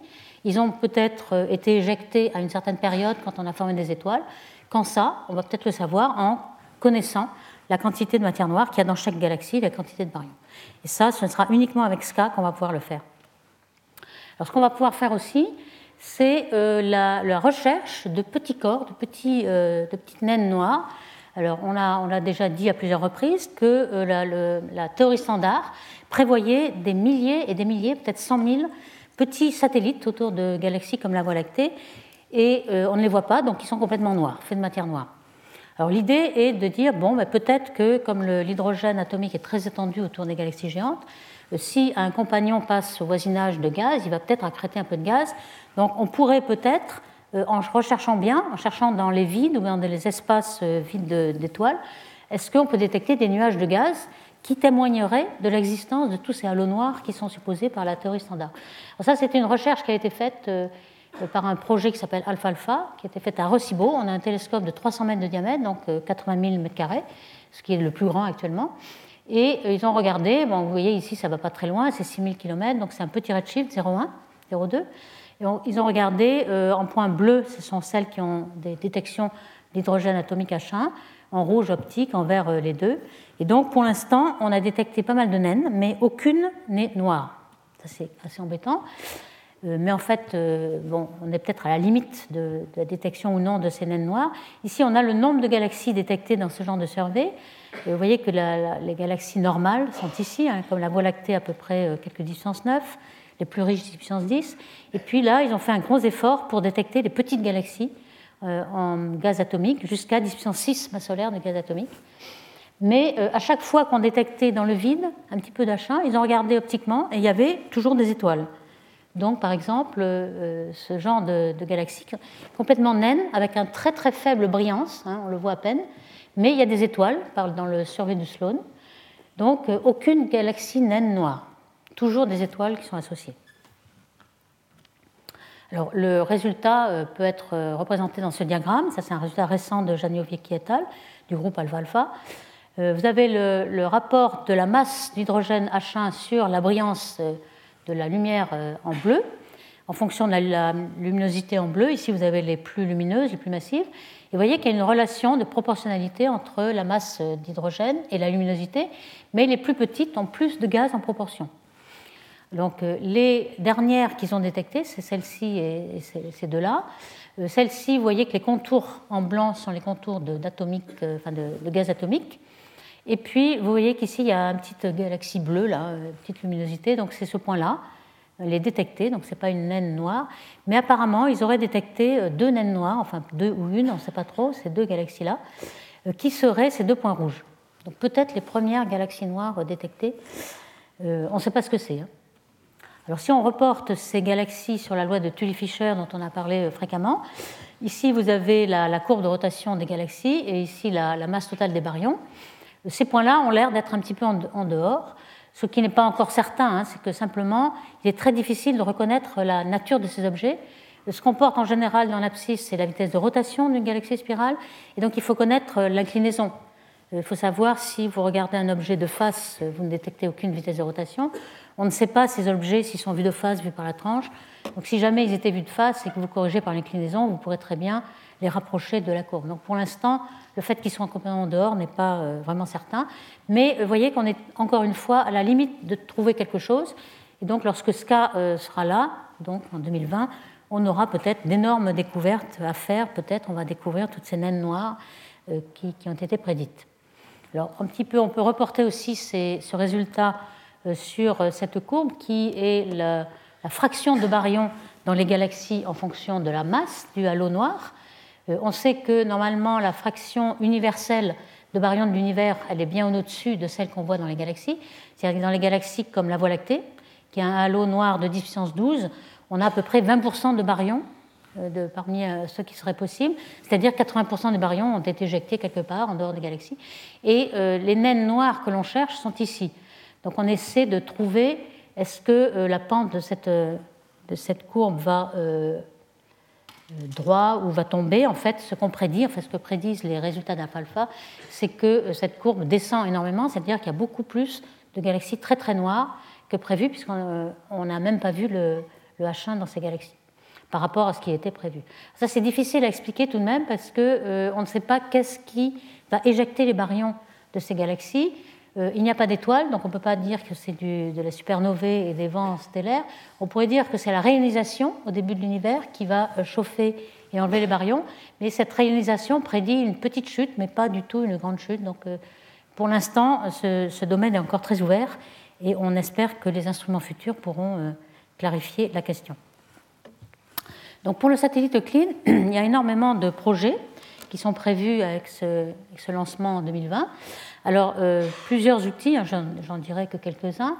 Ils ont peut-être euh, été éjectés à une certaine période quand on a formé des étoiles. Quand ça, on va peut-être le savoir en connaissant la quantité de matière noire qu'il y a dans chaque galaxie, la quantité de baryons. Et ça, ce sera uniquement avec SCA qu'on va pouvoir le faire. Alors, ce qu'on va pouvoir faire aussi, c'est euh, la, recherche de petits corps, de, euh, petites naines noires. Alors, on a, on a, déjà dit à plusieurs reprises que euh, la, théorie standard prévoyait des milliers et des milliers, peut-être 100 000 petits satellites autour de galaxies comme la Voie lactée, et on ne les voit pas, donc ils sont complètement noirs, faits de matière noire. Alors l'idée est de dire, bon, ben, peut-être que comme l'hydrogène atomique est très étendu autour des galaxies géantes, si un compagnon passe au voisinage de gaz, il va peut-être accréter un peu de gaz. Donc on pourrait peut-être, euh, en recherchant bien, en cherchant dans les vides ou dans les espaces euh, vides d'étoiles, est-ce qu'on peut détecter des nuages de gaz qui témoigneraient de l'existence de tous ces halos noirs qui sont supposés par la théorie standard Alors ça, c'est une recherche qui a été faite euh, par un projet qui s'appelle Alpha Alpha, qui a été fait à Recibo. On a un télescope de 300 mètres de diamètre, donc 80 000 mètres carrés, ce qui est le plus grand actuellement. Et ils ont regardé, bon, vous voyez ici, ça ne va pas très loin, c'est 6000 km, donc c'est un petit redshift, 0,1, 0,2. ils ont regardé euh, en point bleu, ce sont celles qui ont des détections d'hydrogène atomique H1, en rouge optique, en vert euh, les deux. Et donc pour l'instant, on a détecté pas mal de naines, mais aucune n'est noire. Ça c'est assez embêtant. Euh, mais en fait, bon, on est peut-être à la limite de, la détection ou non de ces naines noires. Ici, on a le nombre de galaxies détectées dans ce genre de survey vous voyez que les galaxies normales sont ici, hein, comme la Voie lactée à peu près euh, quelques distances 9, les plus riches puissance 10. Et puis là, ils ont fait un gros effort pour détecter les petites galaxies euh, en gaz atomique, jusqu'à 10 puissance 6 masse solaire de gaz atomique. Mais euh, à chaque fois qu'on détectait dans le vide un petit peu d'achin, ils ont regardé optiquement et il y avait toujours des étoiles. Donc, par exemple, ce genre de, galaxie complètement naine, avec un très très faible brillance, hein, on le voit à peine, mais il y a des étoiles, parle dans le survey de Sloan. Donc euh, aucune galaxie naine noire. Toujours des étoiles qui sont associées. Alors, le résultat euh, peut être euh, représenté dans ce diagramme. Ça, c'est un résultat récent de Janioviecki et al. du groupe Alpha Alpha. Vous avez le, rapport de la masse d'hydrogène H1 sur la brillance de la lumière en bleu, en fonction de la luminosité en bleu. Ici, vous avez les plus lumineuses, les plus massives vous voyez qu'il y a une relation de proportionnalité entre la masse d'hydrogène et la luminosité, mais les plus petites ont plus de gaz en proportion. Donc euh, les dernières qu'ils ont détectées, c'est celle-ci et ces deux-là. Euh, celle-ci, vous voyez que les contours en blanc sont les contours de, euh, de, gaz atomique. Et puis, vous voyez qu'ici, il y a une petite galaxie bleue, là, une petite luminosité, donc c'est ce point-là les détecter, donc ce n'est pas une naine noire, mais apparemment ils auraient détecté deux naines noires, enfin deux ou une, on ne sait pas trop, ces deux galaxies-là, qui seraient ces deux points rouges. Donc peut-être les premières galaxies noires détectées, on ne sait pas ce que c'est. Hein. Alors si on reporte ces galaxies sur la loi de Tully-Fisher dont on a parlé fréquemment, ici vous avez la, courbe de rotation des galaxies et ici la, masse totale des baryons. Ces points-là ont l'air d'être un petit peu en dehors. Ce qui n'est pas encore certain, hein, c'est que simplement, il est très difficile de reconnaître la nature de ces objets. Ce qu'on porte en général dans l'abscisse, c'est la vitesse de rotation d'une galaxie spirale. Et donc il faut connaître l'inclinaison. Il faut savoir si vous regardez un objet de face, vous ne détectez aucune vitesse de rotation. On ne sait pas ces objets s'ils sont vus de face, vus par la tranche. Donc si jamais ils étaient vus de face et que vous corrigez par l'inclinaison, vous pourrez très bien les rapprocher de la courbe. Donc pour l'instant, le fait qu'ils soient complètement dehors n'est pas euh, vraiment certain. Mais euh, vous voyez qu'on est encore une fois à la limite de trouver quelque chose. Et donc lorsque SCA euh, sera là, donc en 2020, on aura peut-être d'énormes découvertes à faire. Peut-être on va découvrir toutes ces naines noires qui, ont été prédites. Alors un petit peu, on peut reporter aussi ce résultat sur cette courbe qui est la, fraction de baryons dans les galaxies en fonction de la masse du halo noir. Euh, on sait que normalement la fraction universelle de baryons de l'univers, elle est bien au-dessus de celle qu'on voit dans les galaxies. C'est-à-dire que dans les galaxies comme la Voie lactée, qui a un halo noir de 10 puissance 12, on a à peu près 20% de baryons euh, de, parmi euh, ceux qui seraient possibles, c'est-à-dire 80% des baryons ont été éjectés quelque part en dehors des galaxies. Et les naines noires que l'on cherche sont ici. Donc on essaie de trouver est-ce que la pente de cette, courbe va euh, droit ou va tomber, en fait, ce qu'on prédit, ce que prédisent les résultats d'alpha, c'est que euh, cette courbe descend énormément, c'est-à-dire qu'il y a beaucoup plus de galaxies très très noires que prévu, puisqu'on euh, n'a même pas vu le, H1 dans ces galaxies par rapport à ce qui était prévu. Ça, c'est difficile à expliquer tout de même parce qu'on ne sait pas qu'est-ce qui va éjecter les baryons de ces galaxies. Euh, il n'y a pas d'étoiles, donc on ne peut pas dire que c'est de la supernovae et des vents stellaires. On pourrait dire que c'est la réionisation au début de l'univers qui va euh, chauffer et enlever les baryons, mais cette réionisation prédit une petite chute, mais pas du tout une grande chute. Donc euh, pour l'instant, ce, domaine est encore très ouvert et on espère que les instruments futurs pourront clarifier la question. Donc pour le satellite Euclide, il y a énormément de projets qui sont prévus avec ce, lancement en 2020. Alors, euh, plusieurs outils, hein, j'en dirais que quelques-uns.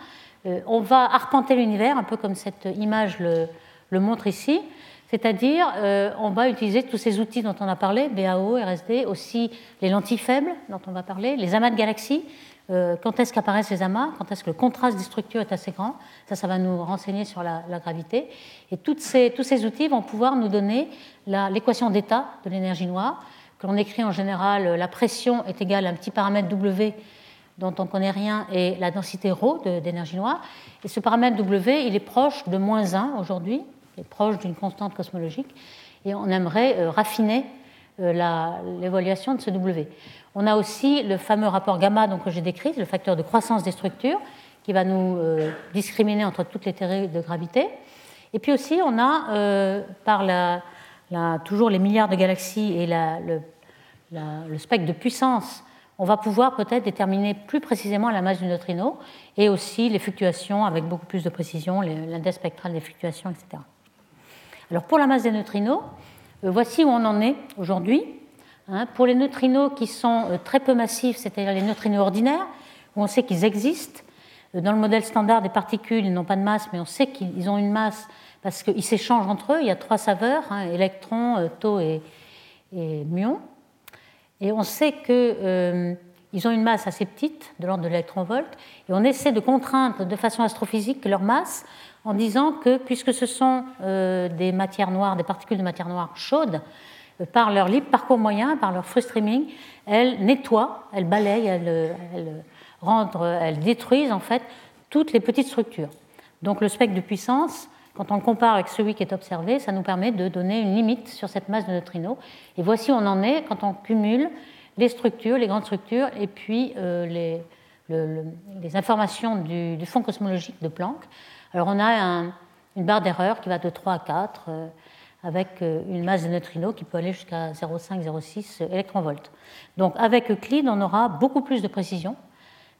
Euh, on va arpenter l'univers, un peu comme cette image le, montre ici. C'est-à-dire, euh, on va utiliser tous ces outils dont on a parlé, BAO, RSD, aussi les lentilles faibles dont on va parler, les amas de galaxies. Quand est-ce qu'apparaissent ces amas? Quand est-ce que le contraste des structures est assez grand? Ça, ça va nous renseigner sur la, gravité. Et tous ces outils vont pouvoir nous donner l'équation d'état de l'énergie noire que l'on écrit en général la pression est égale à un petit paramètre W dont on ne connaît rien et la densité ρ d'énergie noire. Et ce paramètre W, il est proche de moins 1 aujourd'hui, il est proche d'une constante cosmologique, et on aimerait euh, raffiner euh, l'évaluation de ce W. On a aussi le fameux rapport gamma donc, que j'ai décrit, le facteur de croissance des structures, qui va nous euh, discriminer entre toutes les théories de gravité. Et puis aussi, on a, par la, toujours les milliards de galaxies et le, spectre de puissance, on va pouvoir peut-être déterminer plus précisément la masse du neutrino et aussi les fluctuations avec beaucoup plus de précision, l'index spectral des fluctuations, etc. Alors pour la masse des neutrinos, euh, voici où on en est aujourd'hui. Hein. pour les neutrinos qui sont euh, très peu massifs, c'est-à-dire les neutrinos ordinaires, où on sait qu'ils existent, euh, dans le modèle standard des particules, ils n'ont pas de masse, mais on sait qu'ils ont une masse parce qu'ils s'échangent entre eux. Il y a trois saveurs, hein, électrons, euh, taux et, et, muons. Et on sait qu'ils ont une masse assez petite, de l'ordre de l'électron-volt, et on essaie de contraindre de façon astrophysique leur masse en disant que puisque ce sont des matières noires, des particules de matière noire chaudes, par leur libre parcours moyen, par leur free streaming, elles nettoient, elles balayent, elles, elles détruisent en fait toutes les petites structures. Donc le spectre de puissance quand on le compare avec celui qui est observé, ça nous permet de donner une limite sur cette masse de neutrinos. Et voici où on en est quand on cumule les structures, les grandes structures, et puis euh, les, informations du, fond cosmologique de Planck. Alors on a une barre d'erreur qui va de 3 à 4, euh, avec euh, une masse de neutrinos qui peut aller jusqu'à 0,5-0,6 électronvolts. Donc avec Euclide, on aura beaucoup plus de précision,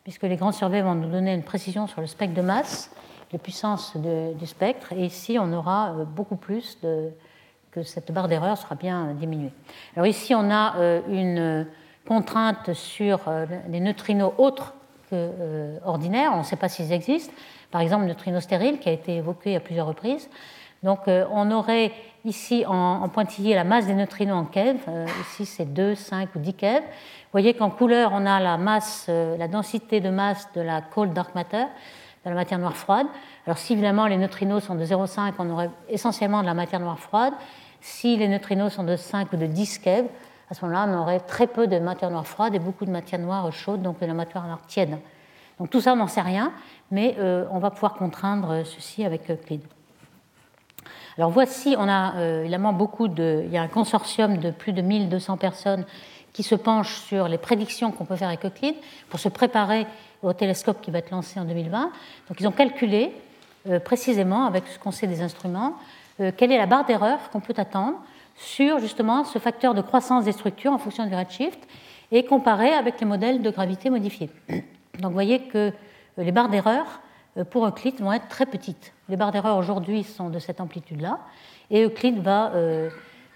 puisque les grands surveys vont nous donner une précision sur le spectre de masse les puissances du spectre. Et ici, on aura euh, beaucoup plus de, que cette barre d'erreur sera bien diminuée. Alors ici, on a euh, une contrainte sur euh, les neutrinos autres que ordinaires. On ne sait pas s'ils existent. Par exemple, le neutrino stérile qui a été évoqué à plusieurs reprises. Donc, on aurait ici en, pointillé la masse des neutrinos en keV. ici, c'est 2, 5 ou 10 keV. Vous voyez qu'en couleur, on a la masse, la densité de masse de la cold dark matter de la matière noire froide. Alors si évidemment les neutrinos sont de 0,5, on aurait essentiellement de la matière noire froide. Si les neutrinos sont de 5 ou de 10 keV, à ce moment-là, on aurait très peu de matière noire froide et beaucoup de matière noire chaude, donc de la matière noire tiède. Donc tout ça, on n'en sait rien, mais euh, on va pouvoir contraindre ceci avec Euclide. Alors voici, on a euh, évidemment beaucoup de. Il y a un consortium de plus de 1200 personnes qui se penchent sur les prédictions qu'on peut faire avec Euclide pour se préparer au télescope qui va être lancé en 2020. Donc ils ont calculé euh, précisément, avec ce qu'on sait des instruments, quelle est la barre d'erreur qu'on peut attendre sur justement ce facteur de croissance des structures en fonction du redshift et comparer avec les modèles de gravité modifiés. Donc vous voyez que euh, les barres d'erreur euh, pour Euclide vont être très petites. Les barres d'erreur aujourd'hui sont de cette amplitude-là et Euclide va, euh,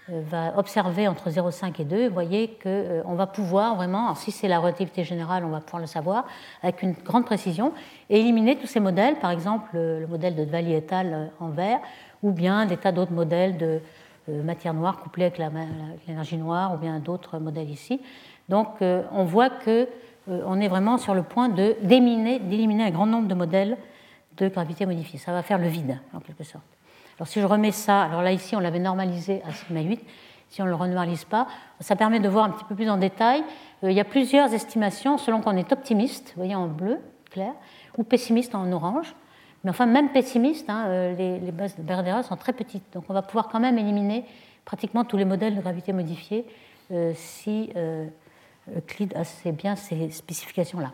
va observer entre 0,5 et 2. Vous voyez qu'on va pouvoir vraiment, si c'est la relativité générale, on va pouvoir le savoir avec une grande précision et éliminer tous ces modèles, par exemple le modèle de Dvali et al. en vert ou bien des tas d'autres modèles de matière noire couplée avec l'énergie noire ou bien d'autres modèles ici. Donc on voit que euh, on est vraiment sur le point d'éliminer un grand nombre de modèles de gravité modifiée. Ça va faire le vide, en quelque sorte. Alors si je remets ça, alors là ici on l'avait normalisé à sigma 8, si on ne le renormalise pas, ça permet de voir un petit peu plus en détail. Euh, il y a plusieurs estimations selon qu'on est optimiste, vous voyez en bleu clair, ou pessimiste en orange. Mais enfin, même pessimiste, hein, euh, les, bases de Berdera sont très petites. Donc on va pouvoir quand même éliminer pratiquement tous les modèles de gravité modifiée si Euclide a bien ces spécifications-là.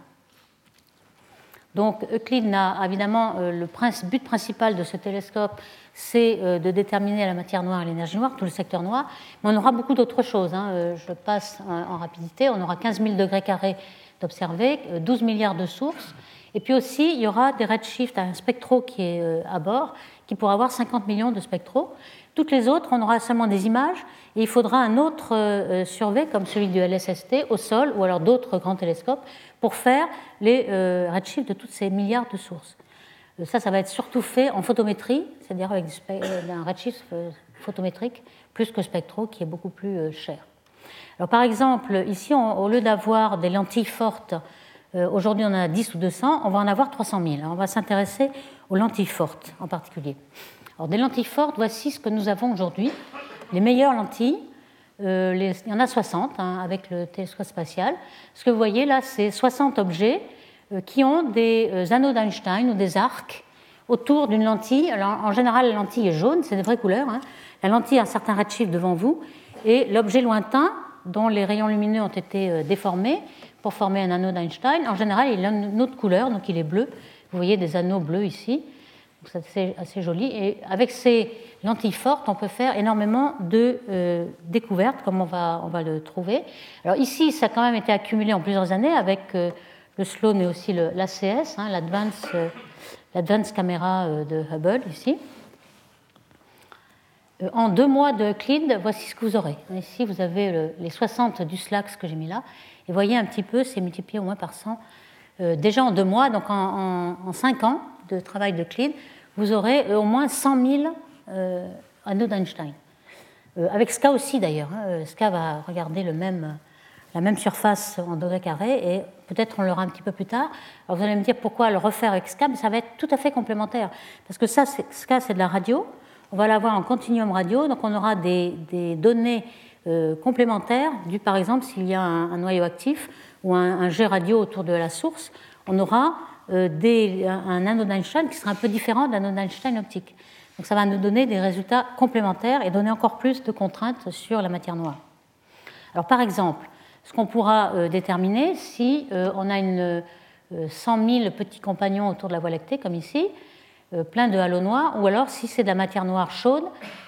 Donc Euclide a évidemment euh, le but principal de ce télescope, c'est euh, de déterminer la matière noire et l'énergie noire, tout le secteur noir, mais on aura beaucoup d'autres choses. Hein. Euh, je passe en rapidité, on aura 15 000 degrés carrés d'observer, 12 milliards de sources, et puis aussi il y aura des redshifts, un spectro qui est à bord, qui pourra avoir 50 millions de spectraux. Toutes les autres, on aura seulement des images et il faudra un autre survey comme celui du LSST au sol ou alors d'autres grands télescopes pour faire les euh, redshifts de toutes ces milliards de sources. Euh, ça, ça va être surtout fait en photométrie, c'est-à-dire avec un redshift photométrique plus que spectro qui est beaucoup plus cher. Alors, par exemple, ici, au lieu d'avoir des lentilles fortes, aujourd'hui on en a 10 ou 200, on va en avoir 300 000. on va s'intéresser aux lentilles fortes en particulier. Alors, des lentilles fortes, voici ce que nous avons aujourd'hui. Les meilleures lentilles, euh, il y en a 60 hein, avec le télescope spatial. Ce que vous voyez là, c'est 60 objets euh, qui ont des euh, anneaux d'Einstein ou des arcs autour d'une lentille. En général, la lentille est jaune, c'est de vraies couleurs. Hein. La lentille a un certain redshift devant vous et l'objet lointain dont les rayons lumineux ont été déformés pour former un anneau d'Einstein, en général, il a une autre couleur, donc il est bleu. Vous voyez des anneaux bleus ici c'est assez joli. Et avec ces lentilles fortes, on peut faire énormément de euh, découvertes, comme on va, le trouver. Alors ici, ça a quand même été accumulé en plusieurs années avec euh, le Sloan et aussi l'ACS, hein, euh, l'Advanced Camera de Hubble ici. En deux mois de CLID, voici ce que vous aurez. Ici, vous avez les 60 du SLAX que j'ai mis là. Et voyez un petit peu, c'est multiplié au moins par 100 déjà en deux mois, donc en, cinq ans de travail de CLID, vous aurez euh, au moins 100 000 euh, anneaux d'Einstein. Euh, avec SCA aussi d'ailleurs. Hein. SCA va regarder la même surface en degrés carrés et peut-être on l'aura un petit peu plus tard. Alors vous allez me dire pourquoi le refaire avec SCA, mais ça va être tout à fait complémentaire. Parce que ça, SCA, c'est de la radio. On va l'avoir en continuum radio, donc on aura des, des données complémentaires, du par exemple s'il y a un, noyau actif ou un, un jet radio autour de la source, on aura euh, un anneau d'Einstein qui sera un peu différent d'un anneau d'Einstein optique. Donc ça va nous donner des résultats complémentaires et donner encore plus de contraintes sur la matière noire. Alors par exemple, ce qu'on pourra euh, déterminer si euh, on a une, 100 000 petits compagnons autour de la Voie lactée, comme ici, plein de halos noirs, ou alors si c'est de la matière noire chaude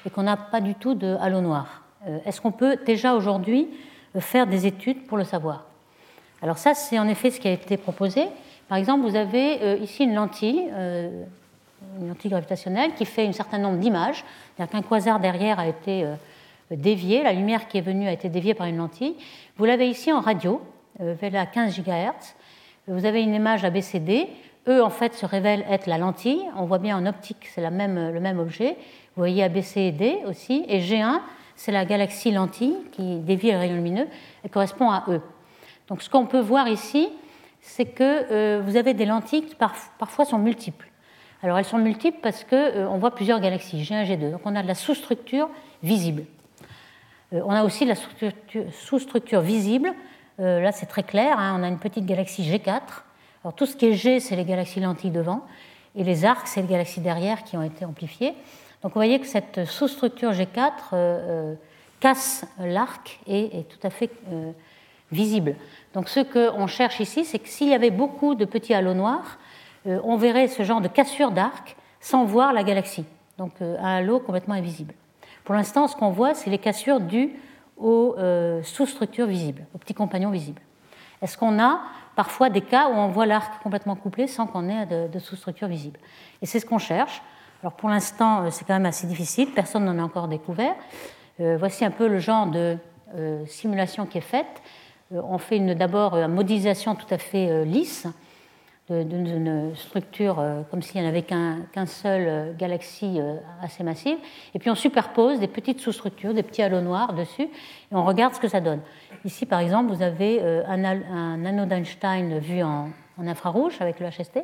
et qu'on n'a pas du tout de halo noir. Est-ce qu'on peut déjà aujourd'hui faire des études pour le savoir? Alors ça, c'est en effet ce qui a été proposé. Par exemple, vous avez euh, ici une lentille, euh, une lentille gravitationnelle qui fait un certain nombre d'images. C'est-à-dire qu'un quasar derrière a été euh, dévié, la lumière qui est venue a été déviée par une lentille. Vous l'avez ici en radio, vers 15 GHz. Vous avez une image ABCD. E, en fait, se révèle être la lentille. On voit bien en optique, c'est même, le même objet. Vous voyez ABC et D aussi. Et G1, c'est la galaxie lentille qui dévie le rayon lumineux et correspond à E. Donc, ce qu'on peut voir ici, c'est que vous avez des lentilles qui parfois sont multiples. Alors elles sont multiples parce qu'on voit plusieurs galaxies, G1, G2. Donc on a de la sous-structure visible. on a aussi de la sous-structure visible. là c'est très clair, hein. on a une petite galaxie G4. Alors tout ce qui est G, c'est les galaxies lentilles devant. Et les arcs, c'est les galaxies derrière qui ont été amplifiées. Donc vous voyez que cette sous-structure G4 euh, euh, casse l'arc et est tout à fait euh, visible. Donc ce qu'on cherche ici, c'est que s'il y avait beaucoup de petits halos noirs, on verrait ce genre de cassure d'arc sans voir la galaxie. Donc un halo complètement invisible. Pour l'instant, ce qu'on voit, c'est les cassures dues aux sous-structures visibles, aux petits compagnons visibles. Est-ce qu'on a parfois des cas où on voit l'arc complètement couplé sans qu'on ait de, sous-structure visible Et c'est ce qu'on cherche. Alors pour l'instant, euh, c'est quand même assez difficile, personne n'en a encore découvert. Euh, voici un peu le genre de euh, simulation qui est faite. On fait d'abord une modélisation tout à fait lisse d'une structure comme s'il n'y en avait qu'un seul galaxie assez massive. Et puis on superpose des petites sous-structures, des petits halos noirs dessus, et on regarde ce que ça donne. Ici, par exemple, vous avez un, anneau d'Einstein vu en, en, infrarouge avec le HST,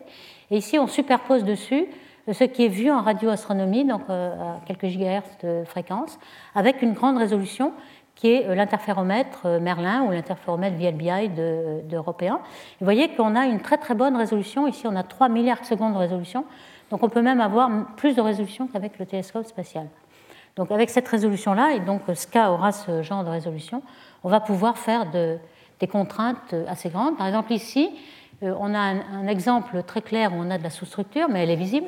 et ici on superpose dessus ce qui est vu en radioastronomie, donc euh, à quelques gigahertz de fréquence, avec une grande résolution qui est euh, l'interféromètre euh, Merlin ou l'interféromètre VLBI d'européen. Vous voyez qu'on a une très très bonne résolution. Ici, on a 3 milliards de secondes de résolution. Donc on peut même avoir plus de résolution qu'avec le télescope spatial. Donc avec cette résolution-là, et donc SCA aura ce genre de résolution, on va pouvoir faire des contraintes assez grandes. Par exemple ici, on a un, exemple très clair où on a de la sous-structure, mais elle est visible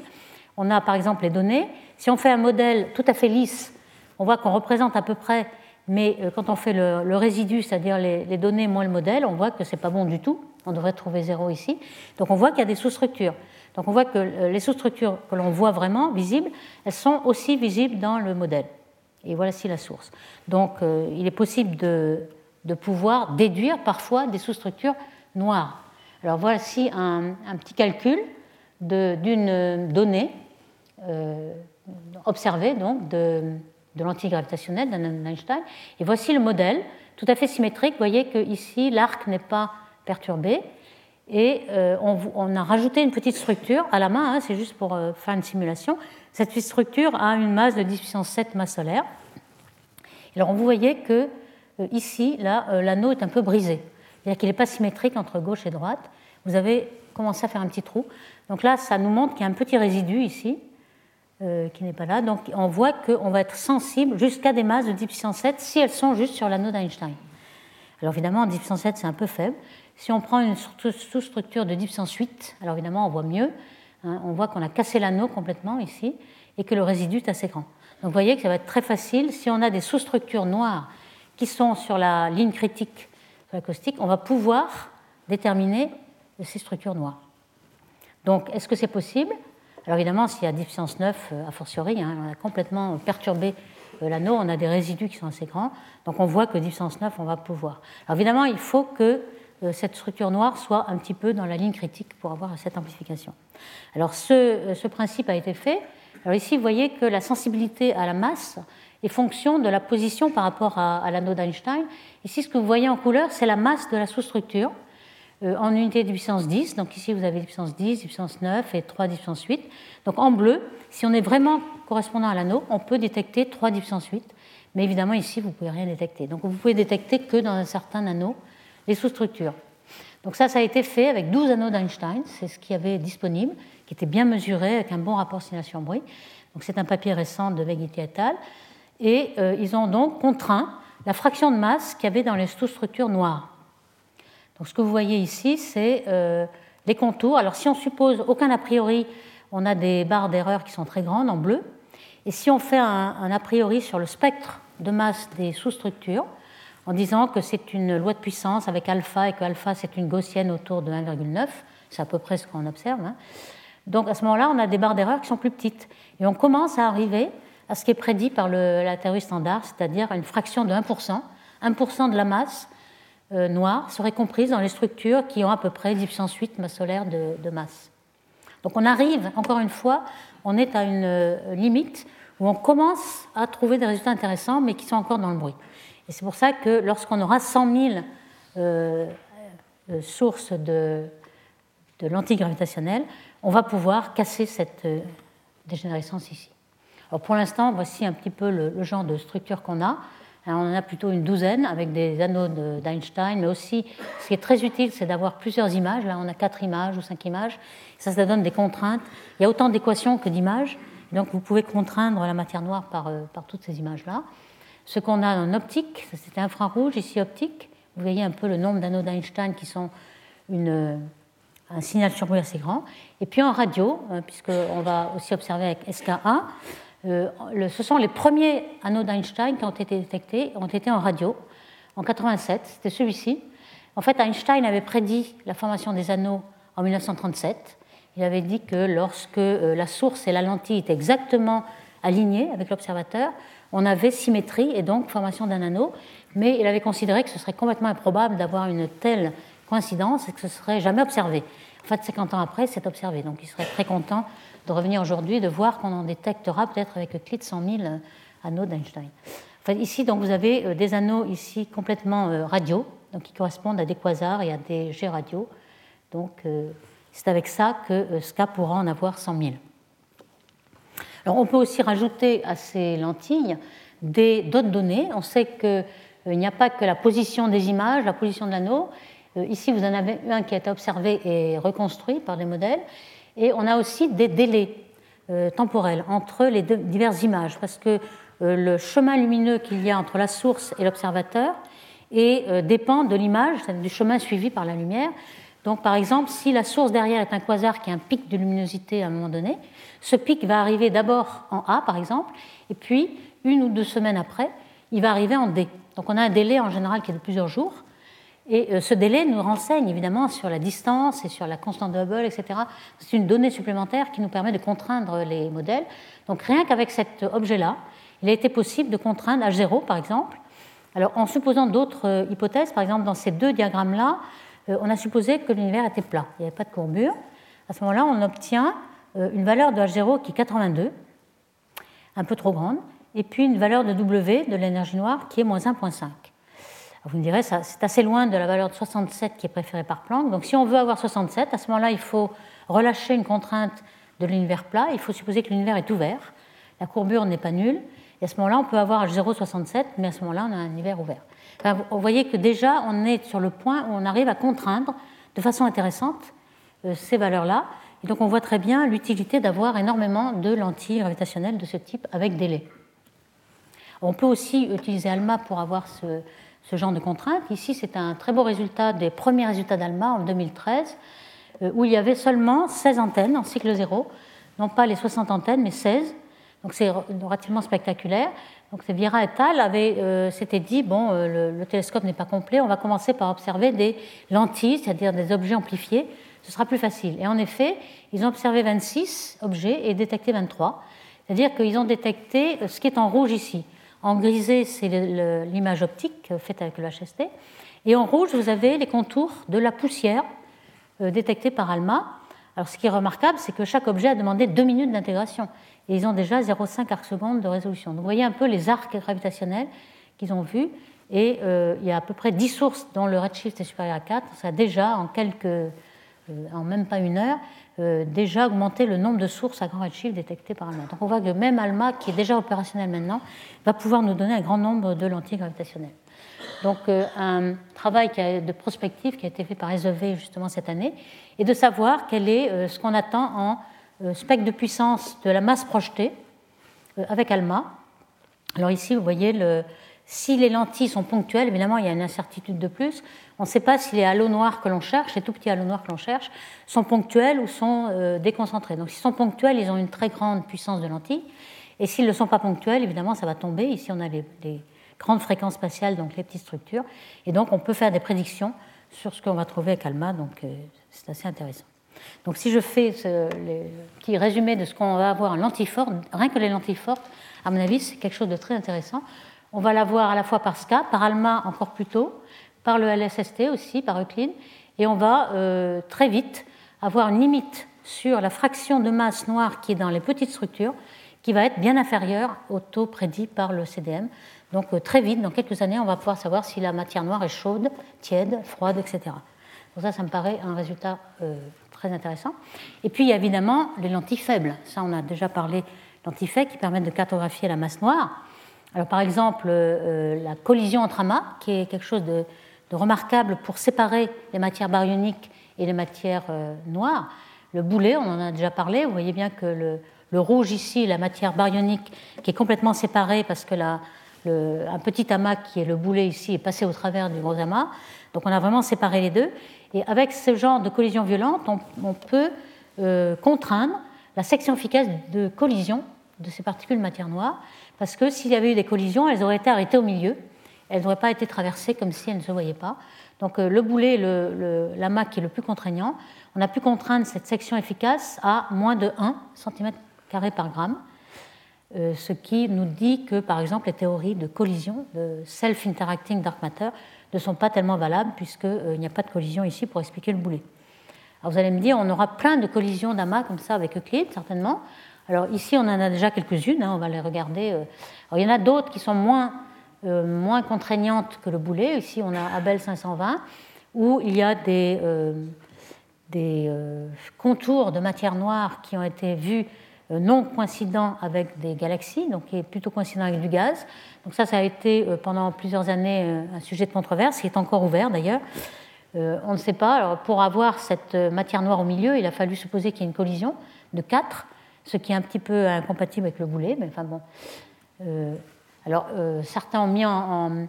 on a par exemple les données. Si on fait un modèle tout à fait lisse, on voit qu'on représente à peu près, mais euh, quand on fait le, résidu, c'est-à-dire les, données moins le modèle, on voit que ce n'est pas bon du tout. On devrait trouver zéro ici. Donc on voit qu'il y a des sous-structures. Donc on voit que euh, les sous-structures que l'on voit vraiment visibles, elles sont aussi visibles dans le modèle. Et voici la source. Donc euh, il est possible de, pouvoir déduire parfois des sous-structures noires. Alors voici un petit calcul d'une donnée euh, observé donc de, de l'antigravitationnel d'Einstein. Et voici le modèle, tout à fait symétrique. Vous voyez que ici l'arc n'est pas perturbé. Et euh, on, a rajouté une petite structure à la main, hein, c'est juste pour euh, faire une simulation. Cette petite structure a une masse de 10 puissance 7 masse solaire. Alors vous voyez que ici, là, l'anneau est un peu brisé. C'est-à-dire qu'il n'est pas symétrique entre gauche et droite. Vous avez commencé à faire un petit trou. Donc là, ça nous montre qu'il y a un petit résidu ici. Euh, qui n'est pas là. Donc on voit qu'on va être sensible jusqu'à des masses de 10 puissance 7 si elles sont juste sur l'anneau d'Einstein. Alors évidemment, 10 puissance 7, c'est un peu faible. Si on prend une sous-structure de 10 puissance 8, alors évidemment, on voit mieux. Hein. on voit qu'on a cassé l'anneau complètement ici et que le résidu est assez grand. Donc vous voyez que ça va être très facile. Si on a des sous-structures noires qui sont sur la ligne critique de l'acoustique, on va pouvoir déterminer ces structures noires. Donc, est-ce que c'est possible? Alors évidemment, s'il y a 10 puissance 9, a fortiori, hein, on a complètement perturbé euh, l'anneau, on a des résidus qui sont assez grands, donc on voit que 10 puissance 9, on va pouvoir. Alors évidemment, il faut que euh, cette structure noire soit un petit peu dans la ligne critique pour avoir cette amplification. Alors ce, euh, ce principe a été fait. Alors ici, vous voyez que la sensibilité à la masse est fonction de la position par rapport à, à l'anneau d'Einstein. Ici, ce que vous voyez en couleur, c'est la masse de la sous-structure. Euh, en unité de puissance 10. Donc ici, vous avez 10 puissance 10, 10 puissance 9 et 3 10 puissance 8. Donc en bleu, si on est vraiment correspondant à l'anneau, on peut détecter 3 10 puissance 8. Mais évidemment, ici, vous ne pouvez rien détecter. Donc vous pouvez détecter que dans un certain anneau les sous-structures. Donc ça, ça a été fait avec 12 anneaux d'Einstein. C'est ce qu'il y avait disponible, qui était bien mesuré avec un bon rapport simulation-bruit. Donc c'est un papier récent de Veggetti et al. Et euh, ils ont donc contraint la fraction de masse qu'il y avait dans les sous-structures noires. Donc ce que vous voyez ici, c'est euh, les contours. Alors si on suppose aucun a priori, on a des barres d'erreur qui sont très grandes en bleu. Et si on fait un, a priori sur le spectre de masse des sous-structures, en disant que c'est une loi de puissance avec alpha et que alpha c'est une gaussienne autour de 1,9, c'est à peu près ce qu'on observe. Hein. Donc à ce moment-là, on a des barres d'erreur qui sont plus petites. Et on commence à arriver à ce qui est prédit par le, la théorie standard, c'est-à-dire une fraction de 1%, 1% de la masse euh, noires seraient comprises dans les structures qui ont à peu près 10 puissance 8 masse solaire de, masse. Donc on arrive, encore une fois, on est à une euh, limite où on commence à trouver des résultats intéressants, mais qui sont encore dans le bruit. Et c'est pour ça que lorsqu'on aura 100 000 euh, sources de, de lentilles gravitationnelles, on va pouvoir casser cette dégénérescence ici. Alors pour l'instant, voici un petit peu le, genre de structure qu'on a. on en a plutôt une douzaine avec des anodes d'Einstein, mais aussi ce qui est très utile, c'est d'avoir plusieurs images. Là, on a quatre images ou cinq images. Ça, ça donne des contraintes. Il y a autant d'équations que d'images. Donc vous pouvez contraindre la matière noire par, euh, par toutes ces images-là. Ce qu'on a en optique, c'était infrarouge, ici optique. Vous voyez un peu le nombre d'anodes d'Einstein qui sont une, un signal sur bruit assez grand. Et puis en radio, euh, puisqu'on va aussi observer avec SKA, euh, ce sont les premiers anneaux d'Einstein qui ont été détectés, ont été en radio en 87, c'était celui-ci. En fait, Einstein avait prédit la formation des anneaux en 1937. Il avait dit que lorsque euh, la source et la lentille étaient exactement alignées avec l'observateur, on avait symétrie et donc formation d'un anneau, mais il avait considéré que ce serait complètement improbable d'avoir une telle coïncidence et que ce serait jamais observé. En fait, 50 ans après, c'est observé. Donc il serait très content de revenir aujourd'hui, de voir qu'on en détectera peut-être avec le clé de 100 000 anneaux d'Einstein. ici, donc, vous avez euh, des anneaux ici complètement euh, radio, donc qui correspondent à des quasars et à des jets radio. Donc euh, c'est avec ça que SCA pourra en avoir 100 000. Alors on peut aussi rajouter à ces lentilles d'autres données. On sait qu'il n'y a pas que la position des images, la position de l'anneau. Ici, vous en avez un qui a été observé et reconstruit par des modèles. Et on a aussi des délais euh, temporels entre les diverses images, parce que euh, le chemin lumineux qu'il y a entre la source et l'observateur euh, dépend de l'image, du chemin suivi par la lumière. Donc, par exemple, si la source derrière est un quasar qui a un pic de luminosité à un moment donné, ce pic va arriver d'abord en A, par exemple, et puis, une ou deux semaines après, il va arriver en D. Donc, on a un délai en général qui est de plusieurs jours. Et euh, ce délai nous renseigne évidemment sur la distance et sur la constante de Hubble, etc. C'est une donnée supplémentaire qui nous permet de contraindre les modèles. Donc rien qu'avec cet objet-là, il a été possible de contraindre H0 par exemple. Alors en supposant d'autres euh, hypothèses, par exemple dans ces deux diagrammes-là, euh, on a supposé que l'univers était plat, il n'y avait pas de courbure. À ce moment-là, on obtient une valeur de H0 qui est 82, un peu trop grande, et puis une valeur de W de l'énergie noire qui est moins 1,5. Vous me direz, c'est assez loin de la valeur de 67 qui est préférée par Planck. Donc si on veut avoir 67, à ce moment-là, il faut relâcher une contrainte de l'univers plat. Il faut supposer que l'univers est ouvert. La courbure n'est pas nulle. Et à ce moment-là, on peut avoir H0,67, mais à ce moment-là, on a un univers ouvert. vous voyez que déjà, on est sur le point où on arrive à contraindre de façon intéressante euh, ces valeurs-là. Et donc, on voit très bien l'utilité d'avoir énormément de lentilles gravitationnelles de ce type avec délai. On peut aussi utiliser ALMA pour avoir ce, ce genre de contraintes. Ici, c'est un très beau résultat des premiers résultats d'ALMA en 2013, euh, où il y avait seulement 16 antennes en cycle zéro, non pas les 60 antennes, mais 16. Donc c'est relativement spectaculaire. Donc Viera et al. avaient euh, s'étaient dit bon, euh, le, télescope n'est pas complet, on va commencer par observer des lentilles, c'est-à-dire des objets amplifiés. Ce sera plus facile. Et en effet, ils ont observé 26 objets et détecté 23. C'est-à-dire qu'ils ont détecté ce qui est en rouge ici. En grisé, c'est l'image optique faite avec le HST. Et en rouge, vous avez les contours de la poussière euh, détectée par ALMA. Alors, ce qui est remarquable, c'est que chaque objet a demandé deux minutes d'intégration. Et ils ont déjà 0,5 arc seconde de résolution. Donc, vous voyez un peu les arcs gravitationnels qu'ils ont vus. Et euh, il y a à peu près 10 sources dont le redshift est supérieur à 4. Ça a déjà, en, quelques, euh, en même pas une heure, euh, déjà augmenter le nombre de sources à grand redshift détectées par ALMA. Donc on voit que même ALMA, qui est déjà opérationnel maintenant, va pouvoir nous donner un grand nombre de lentilles gravitationnelles. Donc euh, un travail de prospective qui a été fait par SEV justement cette année, est de savoir quel est euh, ce qu'on attend en spectre de puissance de la masse projetée avec ALMA. Alors ici, vous voyez le, si les lentilles sont ponctuelles, évidemment, il y a une incertitude de plus. On ne sait pas si les halos noirs que l'on cherche, les tout petits halos noirs que l'on cherche, sont ponctuels ou sont euh, déconcentrés. Donc, s'ils sont ponctuels, ils ont une très grande puissance de lentilles. Et s'ils ne sont pas ponctuels, évidemment, ça va tomber. Ici, on a les, grandes fréquences spatiales, donc les petites structures. Et donc, on peut faire des prédictions sur ce qu'on va trouver avec ALMA. Donc, euh, c'est assez intéressant. Donc, si je fais ce petit résumé de ce qu'on va avoir en lentilles fortes, rien que les lentilles fortes, à mon avis, c'est quelque chose de très intéressant. On va la voir à la fois par SCA, par ALMA encore plus tôt, par le LSST aussi, par Euclid, et on va euh, très vite avoir une limite sur la fraction de masse noire qui est dans les petites structures, qui va être bien inférieure au taux prédit par le CDM. Donc euh, très vite, dans quelques années, on va pouvoir savoir si la matière noire est chaude, tiède, froide, etc. Donc ça, ça me paraît un résultat euh, très intéressant. Et puis il y a évidemment les lentilles faibles. Ça, on a déjà parlé lentilles faibles qui permettent de cartographier la masse noire. Alors par exemple, la collision entre amas, qui est quelque chose de, remarquable pour séparer les matières baryoniques et les matières noires. Le boulet, on en a déjà parlé, vous voyez bien que le, rouge ici, la matière baryonique, qui est complètement séparée parce que la, un petit amas qui est le boulet ici est passé au travers du gros amas. Donc on a vraiment séparé les deux. Et avec ce genre de collision violente, on, peut euh, contraindre la section efficace de collision de ces particules matière noire, parce que s'il y avait eu des collisions, elles auraient été arrêtées au milieu, elles n'auraient pas été traversées comme si elles ne se voyaient pas. Donc euh, le boulet, l'amas qui est le plus contraignant, on a pu contraindre cette section efficace à moins de 1 cm par gramme, euh, ce qui nous dit que, par exemple, les théories de collision, de self-interacting dark matter, ne sont pas tellement valables puisqu'il euh, n'y a pas de collision ici pour expliquer le boulet. Alors vous allez me dire, on aura plein de collisions d'amas comme ça avec Euclide, certainement. Alors ici, on en a déjà quelques-unes, hein, on va les regarder. Euh. Alors, il y en a d'autres qui sont moins, moins contraignantes que le boulet. Ici, on a Abel 520, où il y a des, des contours de matière noire qui ont été vus euh, non coïncident avec des galaxies, donc est plutôt coïncident avec du gaz. Donc ça, ça a été euh, pendant plusieurs années euh, un sujet de controverse, qui est encore ouvert d'ailleurs. On ne sait pas. Alors, pour avoir cette matière noire au milieu, il a fallu supposer qu'il y ait une collision de 4, ce qui est un petit peu incompatible avec le boulet, mais enfin bon. alors, certains ont mis en,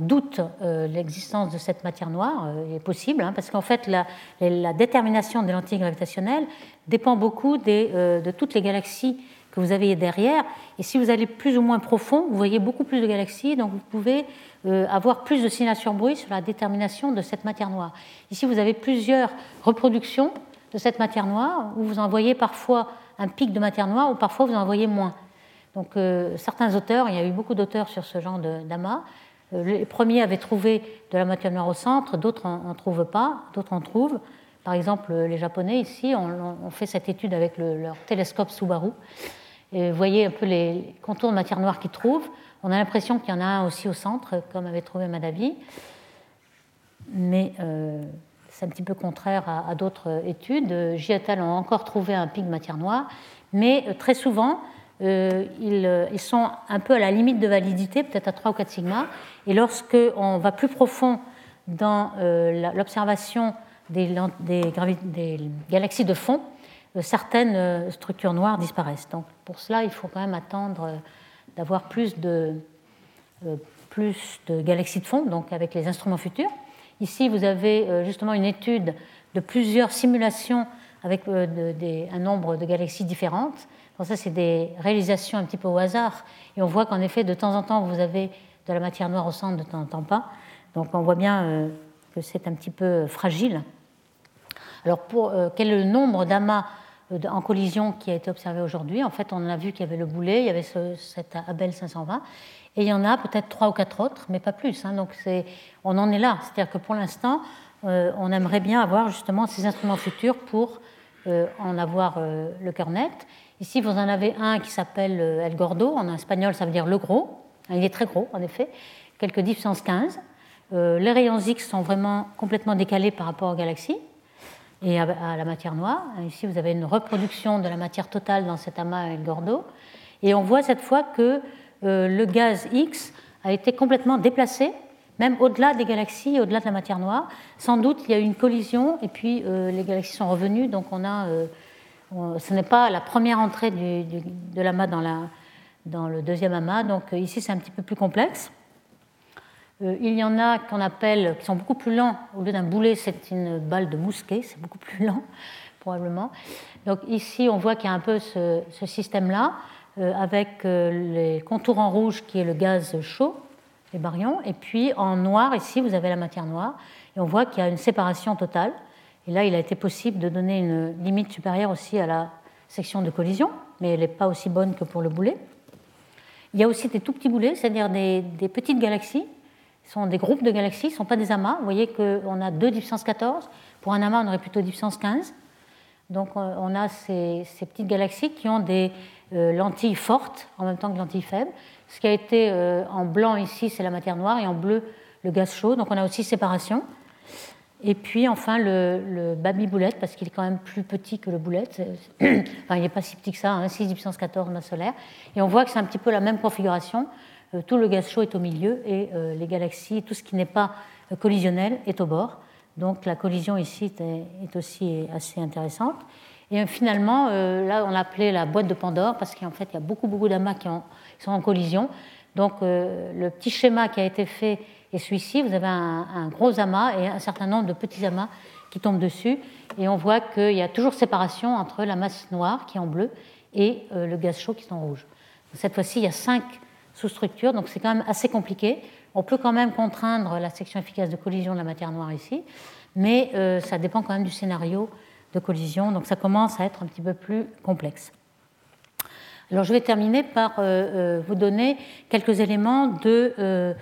doute l'existence de cette matière noire, il est possible, hein, parce qu'en fait, la, détermination des lentilles gravitationnelles dépend beaucoup euh, de toutes les galaxies que vous avez derrière. Et si vous allez plus ou moins profond, vous voyez beaucoup plus de galaxies, donc vous pouvez euh, avoir plus de signatures bruit sur la détermination de cette matière noire. Ici, vous avez plusieurs reproductions de cette matière noire, où vous en voyez parfois un pic de matière noire, ou parfois vous en voyez moins. Donc euh, certains auteurs, il y a eu beaucoup d'auteurs sur ce genre d'amas, les premiers avaient trouvé de la matière noire au centre, d'autres n'en trouvent pas, d'autres en trouvent. Par exemple, les Japonais, ici, ont, fait cette étude avec leur télescope Subaru. Et vous voyez un peu les contours de matière noire qu'ils trouvent. On a l'impression qu'il y en a un aussi au centre, comme avait trouvé Madavi. Mais euh, c'est un petit peu contraire à, d'autres études. Giatal ont encore trouvé un pic matière noire. Mais euh, très souvent, euh, ils, sont un peu à la limite de validité, peut-être à 3 ou 4 sigma. Et lorsqu'on va plus profond dans l'observation des, galaxies de fond, euh, certaines euh, structures noires disparaissent. Donc pour cela, il faut quand même attendre euh, d'avoir plus de galaxies de fond, donc avec les instruments futurs. Ici, vous avez justement une étude de plusieurs simulations avec un nombre de galaxies différentes. Bon, ça, c'est des réalisations un petit peu au hasard. Et on voit qu'en effet, de temps en temps, vous avez de la matière noire au centre, de temps en temps pas. Donc on voit bien que c'est un petit peu fragile. Alors, euh, quel est le nombre d'amas euh, en collision qui a été observé aujourd'hui En fait, on a vu qu'il y avait le boulet, il y avait ce, cet Abel 520, et il y en a peut-être trois ou quatre autres, mais pas plus. Hein. donc, on en est là. C'est-à-dire que pour l'instant, euh, on aimerait bien avoir justement ces instruments futurs pour en avoir le cœur net. Ici, vous en avez un qui s'appelle El Gordo. En espagnol, ça veut dire le gros. Il est très gros, en effet. Quelques 10 puissance 15. les rayons X sont vraiment complètement décalés par rapport aux galaxies et à, la matière noire. Ici, vous avez une reproduction de la matière totale dans cet amas El Gordo. Et on voit cette fois que euh, le gaz X a été complètement déplacé, même au-delà des galaxies, au-delà de la matière noire. Sans doute, il y a eu une collision et puis euh, les galaxies sont revenues. Donc, on a, euh, ce n'est pas la première entrée de l'amas dans, dans le deuxième amas. Donc, ici, c'est un petit peu plus complexe. Euh, il y en a qu'on appelle, qui sont beaucoup plus lents. Au lieu d'un boulet, c'est une balle de mousquet, c'est beaucoup plus lent, probablement. Donc ici, on voit qu'il y a un peu ce, système-là, euh, avec euh, les contours en rouge qui est le gaz chaud, les baryons, et puis en noir, ici, vous avez la matière noire, et on voit qu'il y a une séparation totale. Et là, il a été possible de donner une limite supérieure aussi à la section de collision, mais elle n'est pas aussi bonne que pour le boulet. Il y a aussi des tout petits boulets, c'est-à-dire des petites galaxies sont des groupes de galaxies, ne sont pas des amas. Vous voyez qu'on a 2 puissance 14. Pour un amas, on aurait plutôt 10 puissance 15. Donc euh, on a ces, petites galaxies qui ont des euh, lentilles fortes en même temps que lentilles faibles. Ce qui a été euh, en blanc ici, c'est la matière noire, et en bleu, le gaz chaud. Donc on a aussi séparation. Et puis enfin le, le Baby Boulette, parce qu'il est quand même plus petit que le Boulette. enfin, il n'est pas si petit que ça, hein, 6 puissance 14 masse solaire. Et on voit que c'est un petit peu la même configuration. Euh, tout le gaz chaud est au milieu et euh, les galaxies, tout ce qui n'est pas euh, collisionnel est au bord. Donc la collision ici est, aussi assez intéressante. Et finalement, là, on l'a appelé la boîte de Pandore parce qu'en fait, il y a beaucoup, beaucoup d'amas qui, sont en collision. Donc le petit schéma qui a été fait et celui-ci, vous avez un, gros amas et un certain nombre de petits amas qui tombent dessus. Et on voit qu'il y a toujours séparation entre la masse noire qui est en bleu et le gaz chaud qui est en rouge. Cette fois-ci, il y a cinq sous-structures, donc c'est quand même assez compliqué. On peut quand même contraindre la section efficace de collision de la matière noire ici, mais euh, ça dépend quand même du scénario de collision, donc ça commence à être un petit peu plus complexe. Alors je vais terminer par euh, vous donner quelques éléments de euh,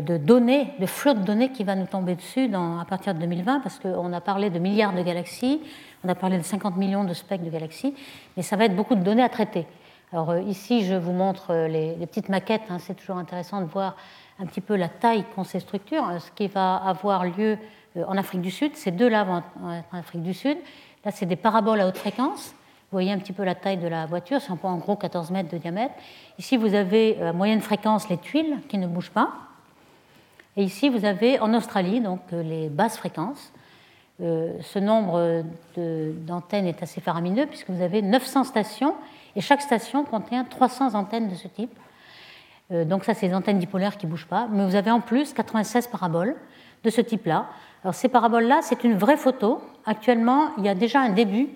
données, de flot de données qui va nous tomber dessus à partir de 2020, parce qu'on a parlé de milliards de galaxies, on a parlé de 50 millions de spectres de galaxies, mais ça va être beaucoup de données à traiter. Alors euh, ici, je vous montre euh, les, petites maquettes, hein, c'est toujours intéressant de voir un petit peu la taille qu'ont ces structures. Ce qui va avoir lieu en Afrique du Sud, ces deux-là vont en Afrique du Sud. Là, c'est des paraboles à haute fréquence. Vous voyez un petit peu la taille de la voiture, c'est en gros 14 mètres de diamètre. Ici, vous avez à moyenne fréquence les tuiles qui ne bougent pas. Et ici, vous avez en Australie donc euh, les basses fréquences. Euh, ce nombre d'antennes est assez faramineux puisque vous avez 900 stations et chaque station contient 300 antennes de ce type. Euh, donc ça, c'est des antennes dipolaires qui ne bougent pas. Mais vous avez en plus 96 paraboles de ce type-là. Alors ces paraboles-là, c'est une vraie photo. Actuellement, il y a déjà un début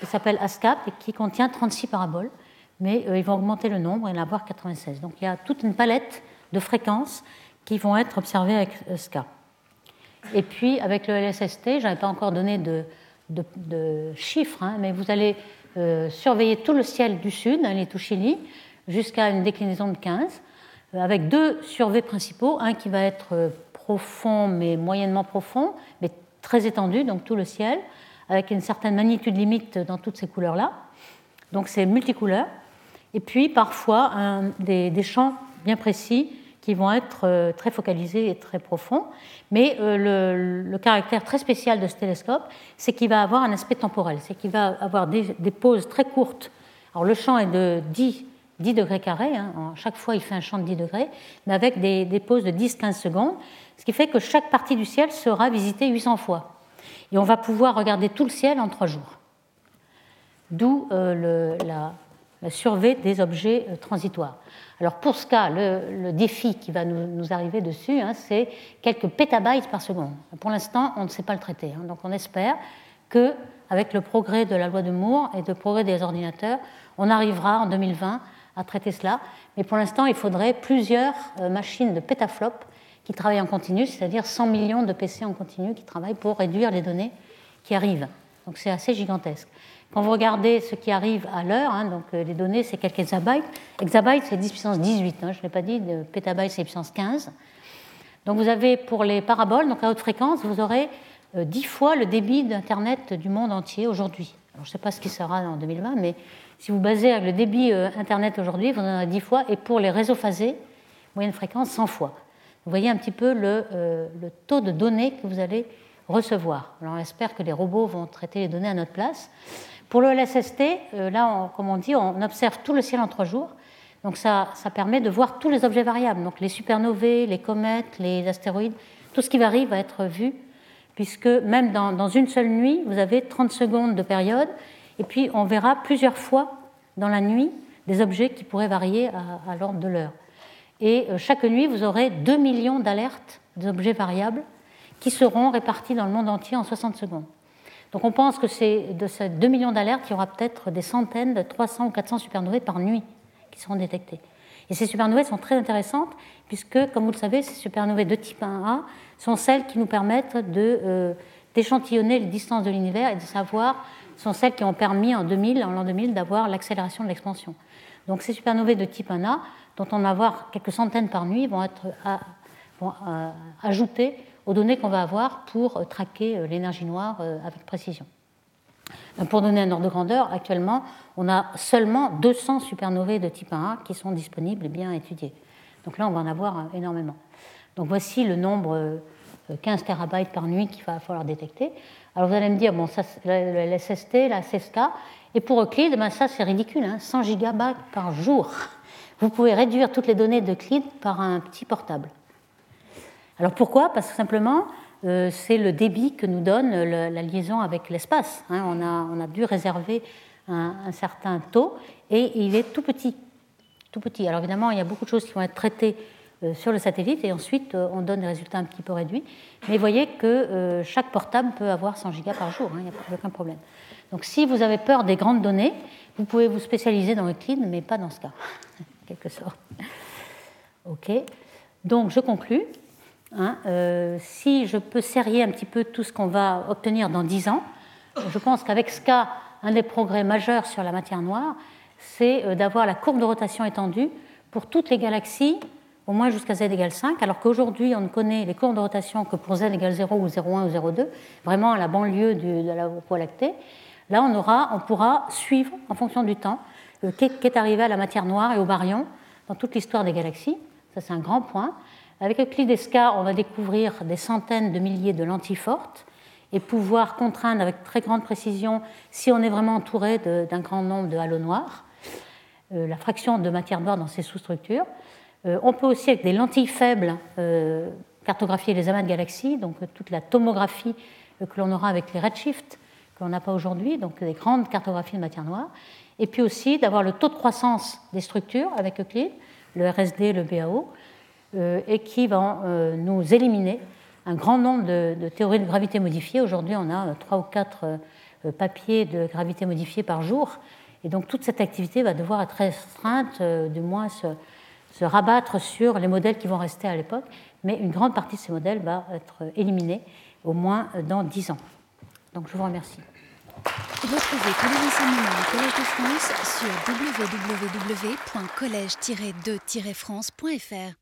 qui s'appelle ASCAP et qui contient 36 paraboles. Mais ils vont augmenter le nombre et en avoir 96. Donc il y a toute une palette de fréquences qui vont être observés avec SCA. Et puis avec le LSST, je n'avais pas encore donné de, chiffres, hein, mais vous allez euh, surveiller tout le ciel du sud, hein, les Tuchili, jusqu'à une déclinaison de 15, euh, avec deux surveys principaux, un qui va être euh, profond mais moyennement profond, mais très étendu, donc tout le ciel, avec une certaine magnitude limite dans toutes ces couleurs-là. Donc c'est multicouleur. Et puis parfois des champs bien précis qui vont être euh, très focalisés et très profonds. Mais euh, le, caractère très spécial de ce télescope, c'est qu'il va avoir un aspect temporel, c'est qu'il va avoir des, pauses très courtes. Alors le champ est de 10, 10 degrés carrés, hein. chaque fois il fait un champ de 10 degrés, mais avec des, pauses de 10-15 secondes, ce qui fait que chaque partie du ciel sera visitée 800 fois. Et on va pouvoir regarder tout le ciel en 3 jours. D'où euh, la, la survey des objets transitoires. Alors pour ce cas, le, défi qui va nous, arriver dessus, hein, c'est quelques pétabytes par seconde. Pour l'instant, on ne sait pas le traiter. Hein. donc on espère que, avec le progrès de la loi de Moore et le progrès des ordinateurs, on arrivera en 2020 à traiter cela. Mais pour l'instant, il faudrait plusieurs euh, machines de pétaflops qui travaillent en continu, c'est-à-dire 100 millions de PC en continu qui travaillent pour réduire les données qui arrivent. Donc c'est assez gigantesque. Quand vous regardez ce qui arrive à l'heure, hein, donc euh, les données, c'est quelques exabytes. Exabyte, c'est 10 puissance 18, hein, je ne l'ai pas dit, de pétabyte, c'est puissance 15. Donc vous avez pour les paraboles, donc à haute fréquence, vous aurez 10 euh, fois le débit d'Internet du monde entier aujourd'hui. je ne sais pas ce qui sera en 2020, mais si vous basez le débit euh, Internet aujourd'hui, vous en aurez 10 fois, et pour les réseaux phasés, moyenne fréquence, 100 fois. Vous voyez un petit peu le, le taux de données que vous allez recevoir. Alors on espère que les robots vont traiter les données à notre place. Pour le LSST, euh, là, comme on dit, on observe tout le ciel en trois jours. Donc ça, ça, permet de voir tous les objets variables, donc les supernovae, les comètes, les astéroïdes, tout ce qui varie va être vu, puisque même dans, une seule nuit, vous avez 30 secondes de période, et puis on verra plusieurs fois dans la nuit des objets qui pourraient varier à, l'ordre de l'heure. Et euh, chaque nuit, vous aurez 2 millions d'alertes d'objets variables qui seront répartis dans le monde entier en 60 secondes. Donc on pense que c'est de ces 2 millions d'alertes, il y aura peut-être des centaines, de 300 ou 400 supernovae par nuit qui seront détectées. Et ces supernovae sont très intéressantes puisque, comme vous le savez, ces supernovae de type 1A sont celles qui nous permettent euh, d'échantillonner les distances de l'univers et de savoir, sont celles qui ont permis en 2000, en l'an 2000, d'avoir l'accélération de l'expansion. Donc ces supernovae de type 1A, dont on va avoir quelques centaines par nuit, vont être vont, euh, ajoutées aux données qu'on va avoir pour euh, traquer euh, l'énergie noire euh, avec précision. Pour donner un ordre de grandeur, actuellement, on a seulement 200 supernovae de type 1A qui sont disponibles et bien étudiées. Donc là, on va en avoir énormément. Donc voici le nombre 15 terabytes par nuit qu'il va falloir détecter. Alors vous allez me dire, bon, ça, le SST, la CSK, et pour Euclide, ben ça c'est ridicule, 100 hein, gigabytes par jour. Vous pouvez réduire toutes les données d'Euclide par un petit portable. Alors pourquoi? Parce que simplement, euh, c'est le débit que nous donne la liaison avec l'espace. Hein. On, a, dû réserver un, certain taux et il est tout petit. Tout petit. Alors évidemment, il y a beaucoup de choses qui vont être traitées euh, sur le satellite et ensuite euh, on donne des résultats un petit peu réduits. Mais vous voyez que chaque portable peut avoir 100 gigas par jour, hein, il n'y a aucun problème. Donc si vous avez peur des grandes données, vous pouvez vous spécialiser dans Euclid, mais pas dans ce cas, en quelque sorte. OK. Donc je conclus. Hein, si je peux serrer un petit peu tout ce qu'on va obtenir dans 10 ans, je pense qu'avec cas, un des progrès majeurs sur la matière noire, c'est d'avoir la courbe de rotation étendue pour toutes les galaxies au moins jusqu'à z égale 5, alors qu'aujourd'hui, on ne connaît les courbes de rotation que pour z égale 0 ou 0,1 ou 0,2, vraiment à la banlieue de la Voie lactée. Là, on, aura, on pourra suivre, en fonction du temps, euh, qu'est arrivé à la matière noire et au baryon dans toute l'histoire des galaxies. Ça, c'est un grand point. Avec Euclidesca, on va découvrir des centaines de milliers de lentilles fortes et pouvoir contraindre avec très grande précision si on est vraiment entouré d'un grand nombre de halos noirs, euh, la fraction de matière noire dans ces sous-structures. Euh, on peut aussi, avec des lentilles faibles, euh, cartographier les amas de galaxies, donc toute la tomographie que l'on aura avec les redshifts, que l'on n'a pas aujourd'hui, donc des grandes cartographies de matière noire. Et puis aussi d'avoir le taux de croissance des structures avec Euclide, le RSD, le BAO, et qui vont nous éliminer un grand nombre de, théories de gravité modifiées. Aujourd'hui, on a trois ou quatre papiers de gravité modifiée par jour. Et donc toute cette activité va devoir être restreinte, du moins se rabattre sur les modèles qui vont rester à l'époque, mais une grande partie de ces modèles va être éliminée, au moins dans 10 ans. Donc je vous remercie. Retrouvez tous les enseignements du Collège de France sur www.collège-2-france.fr.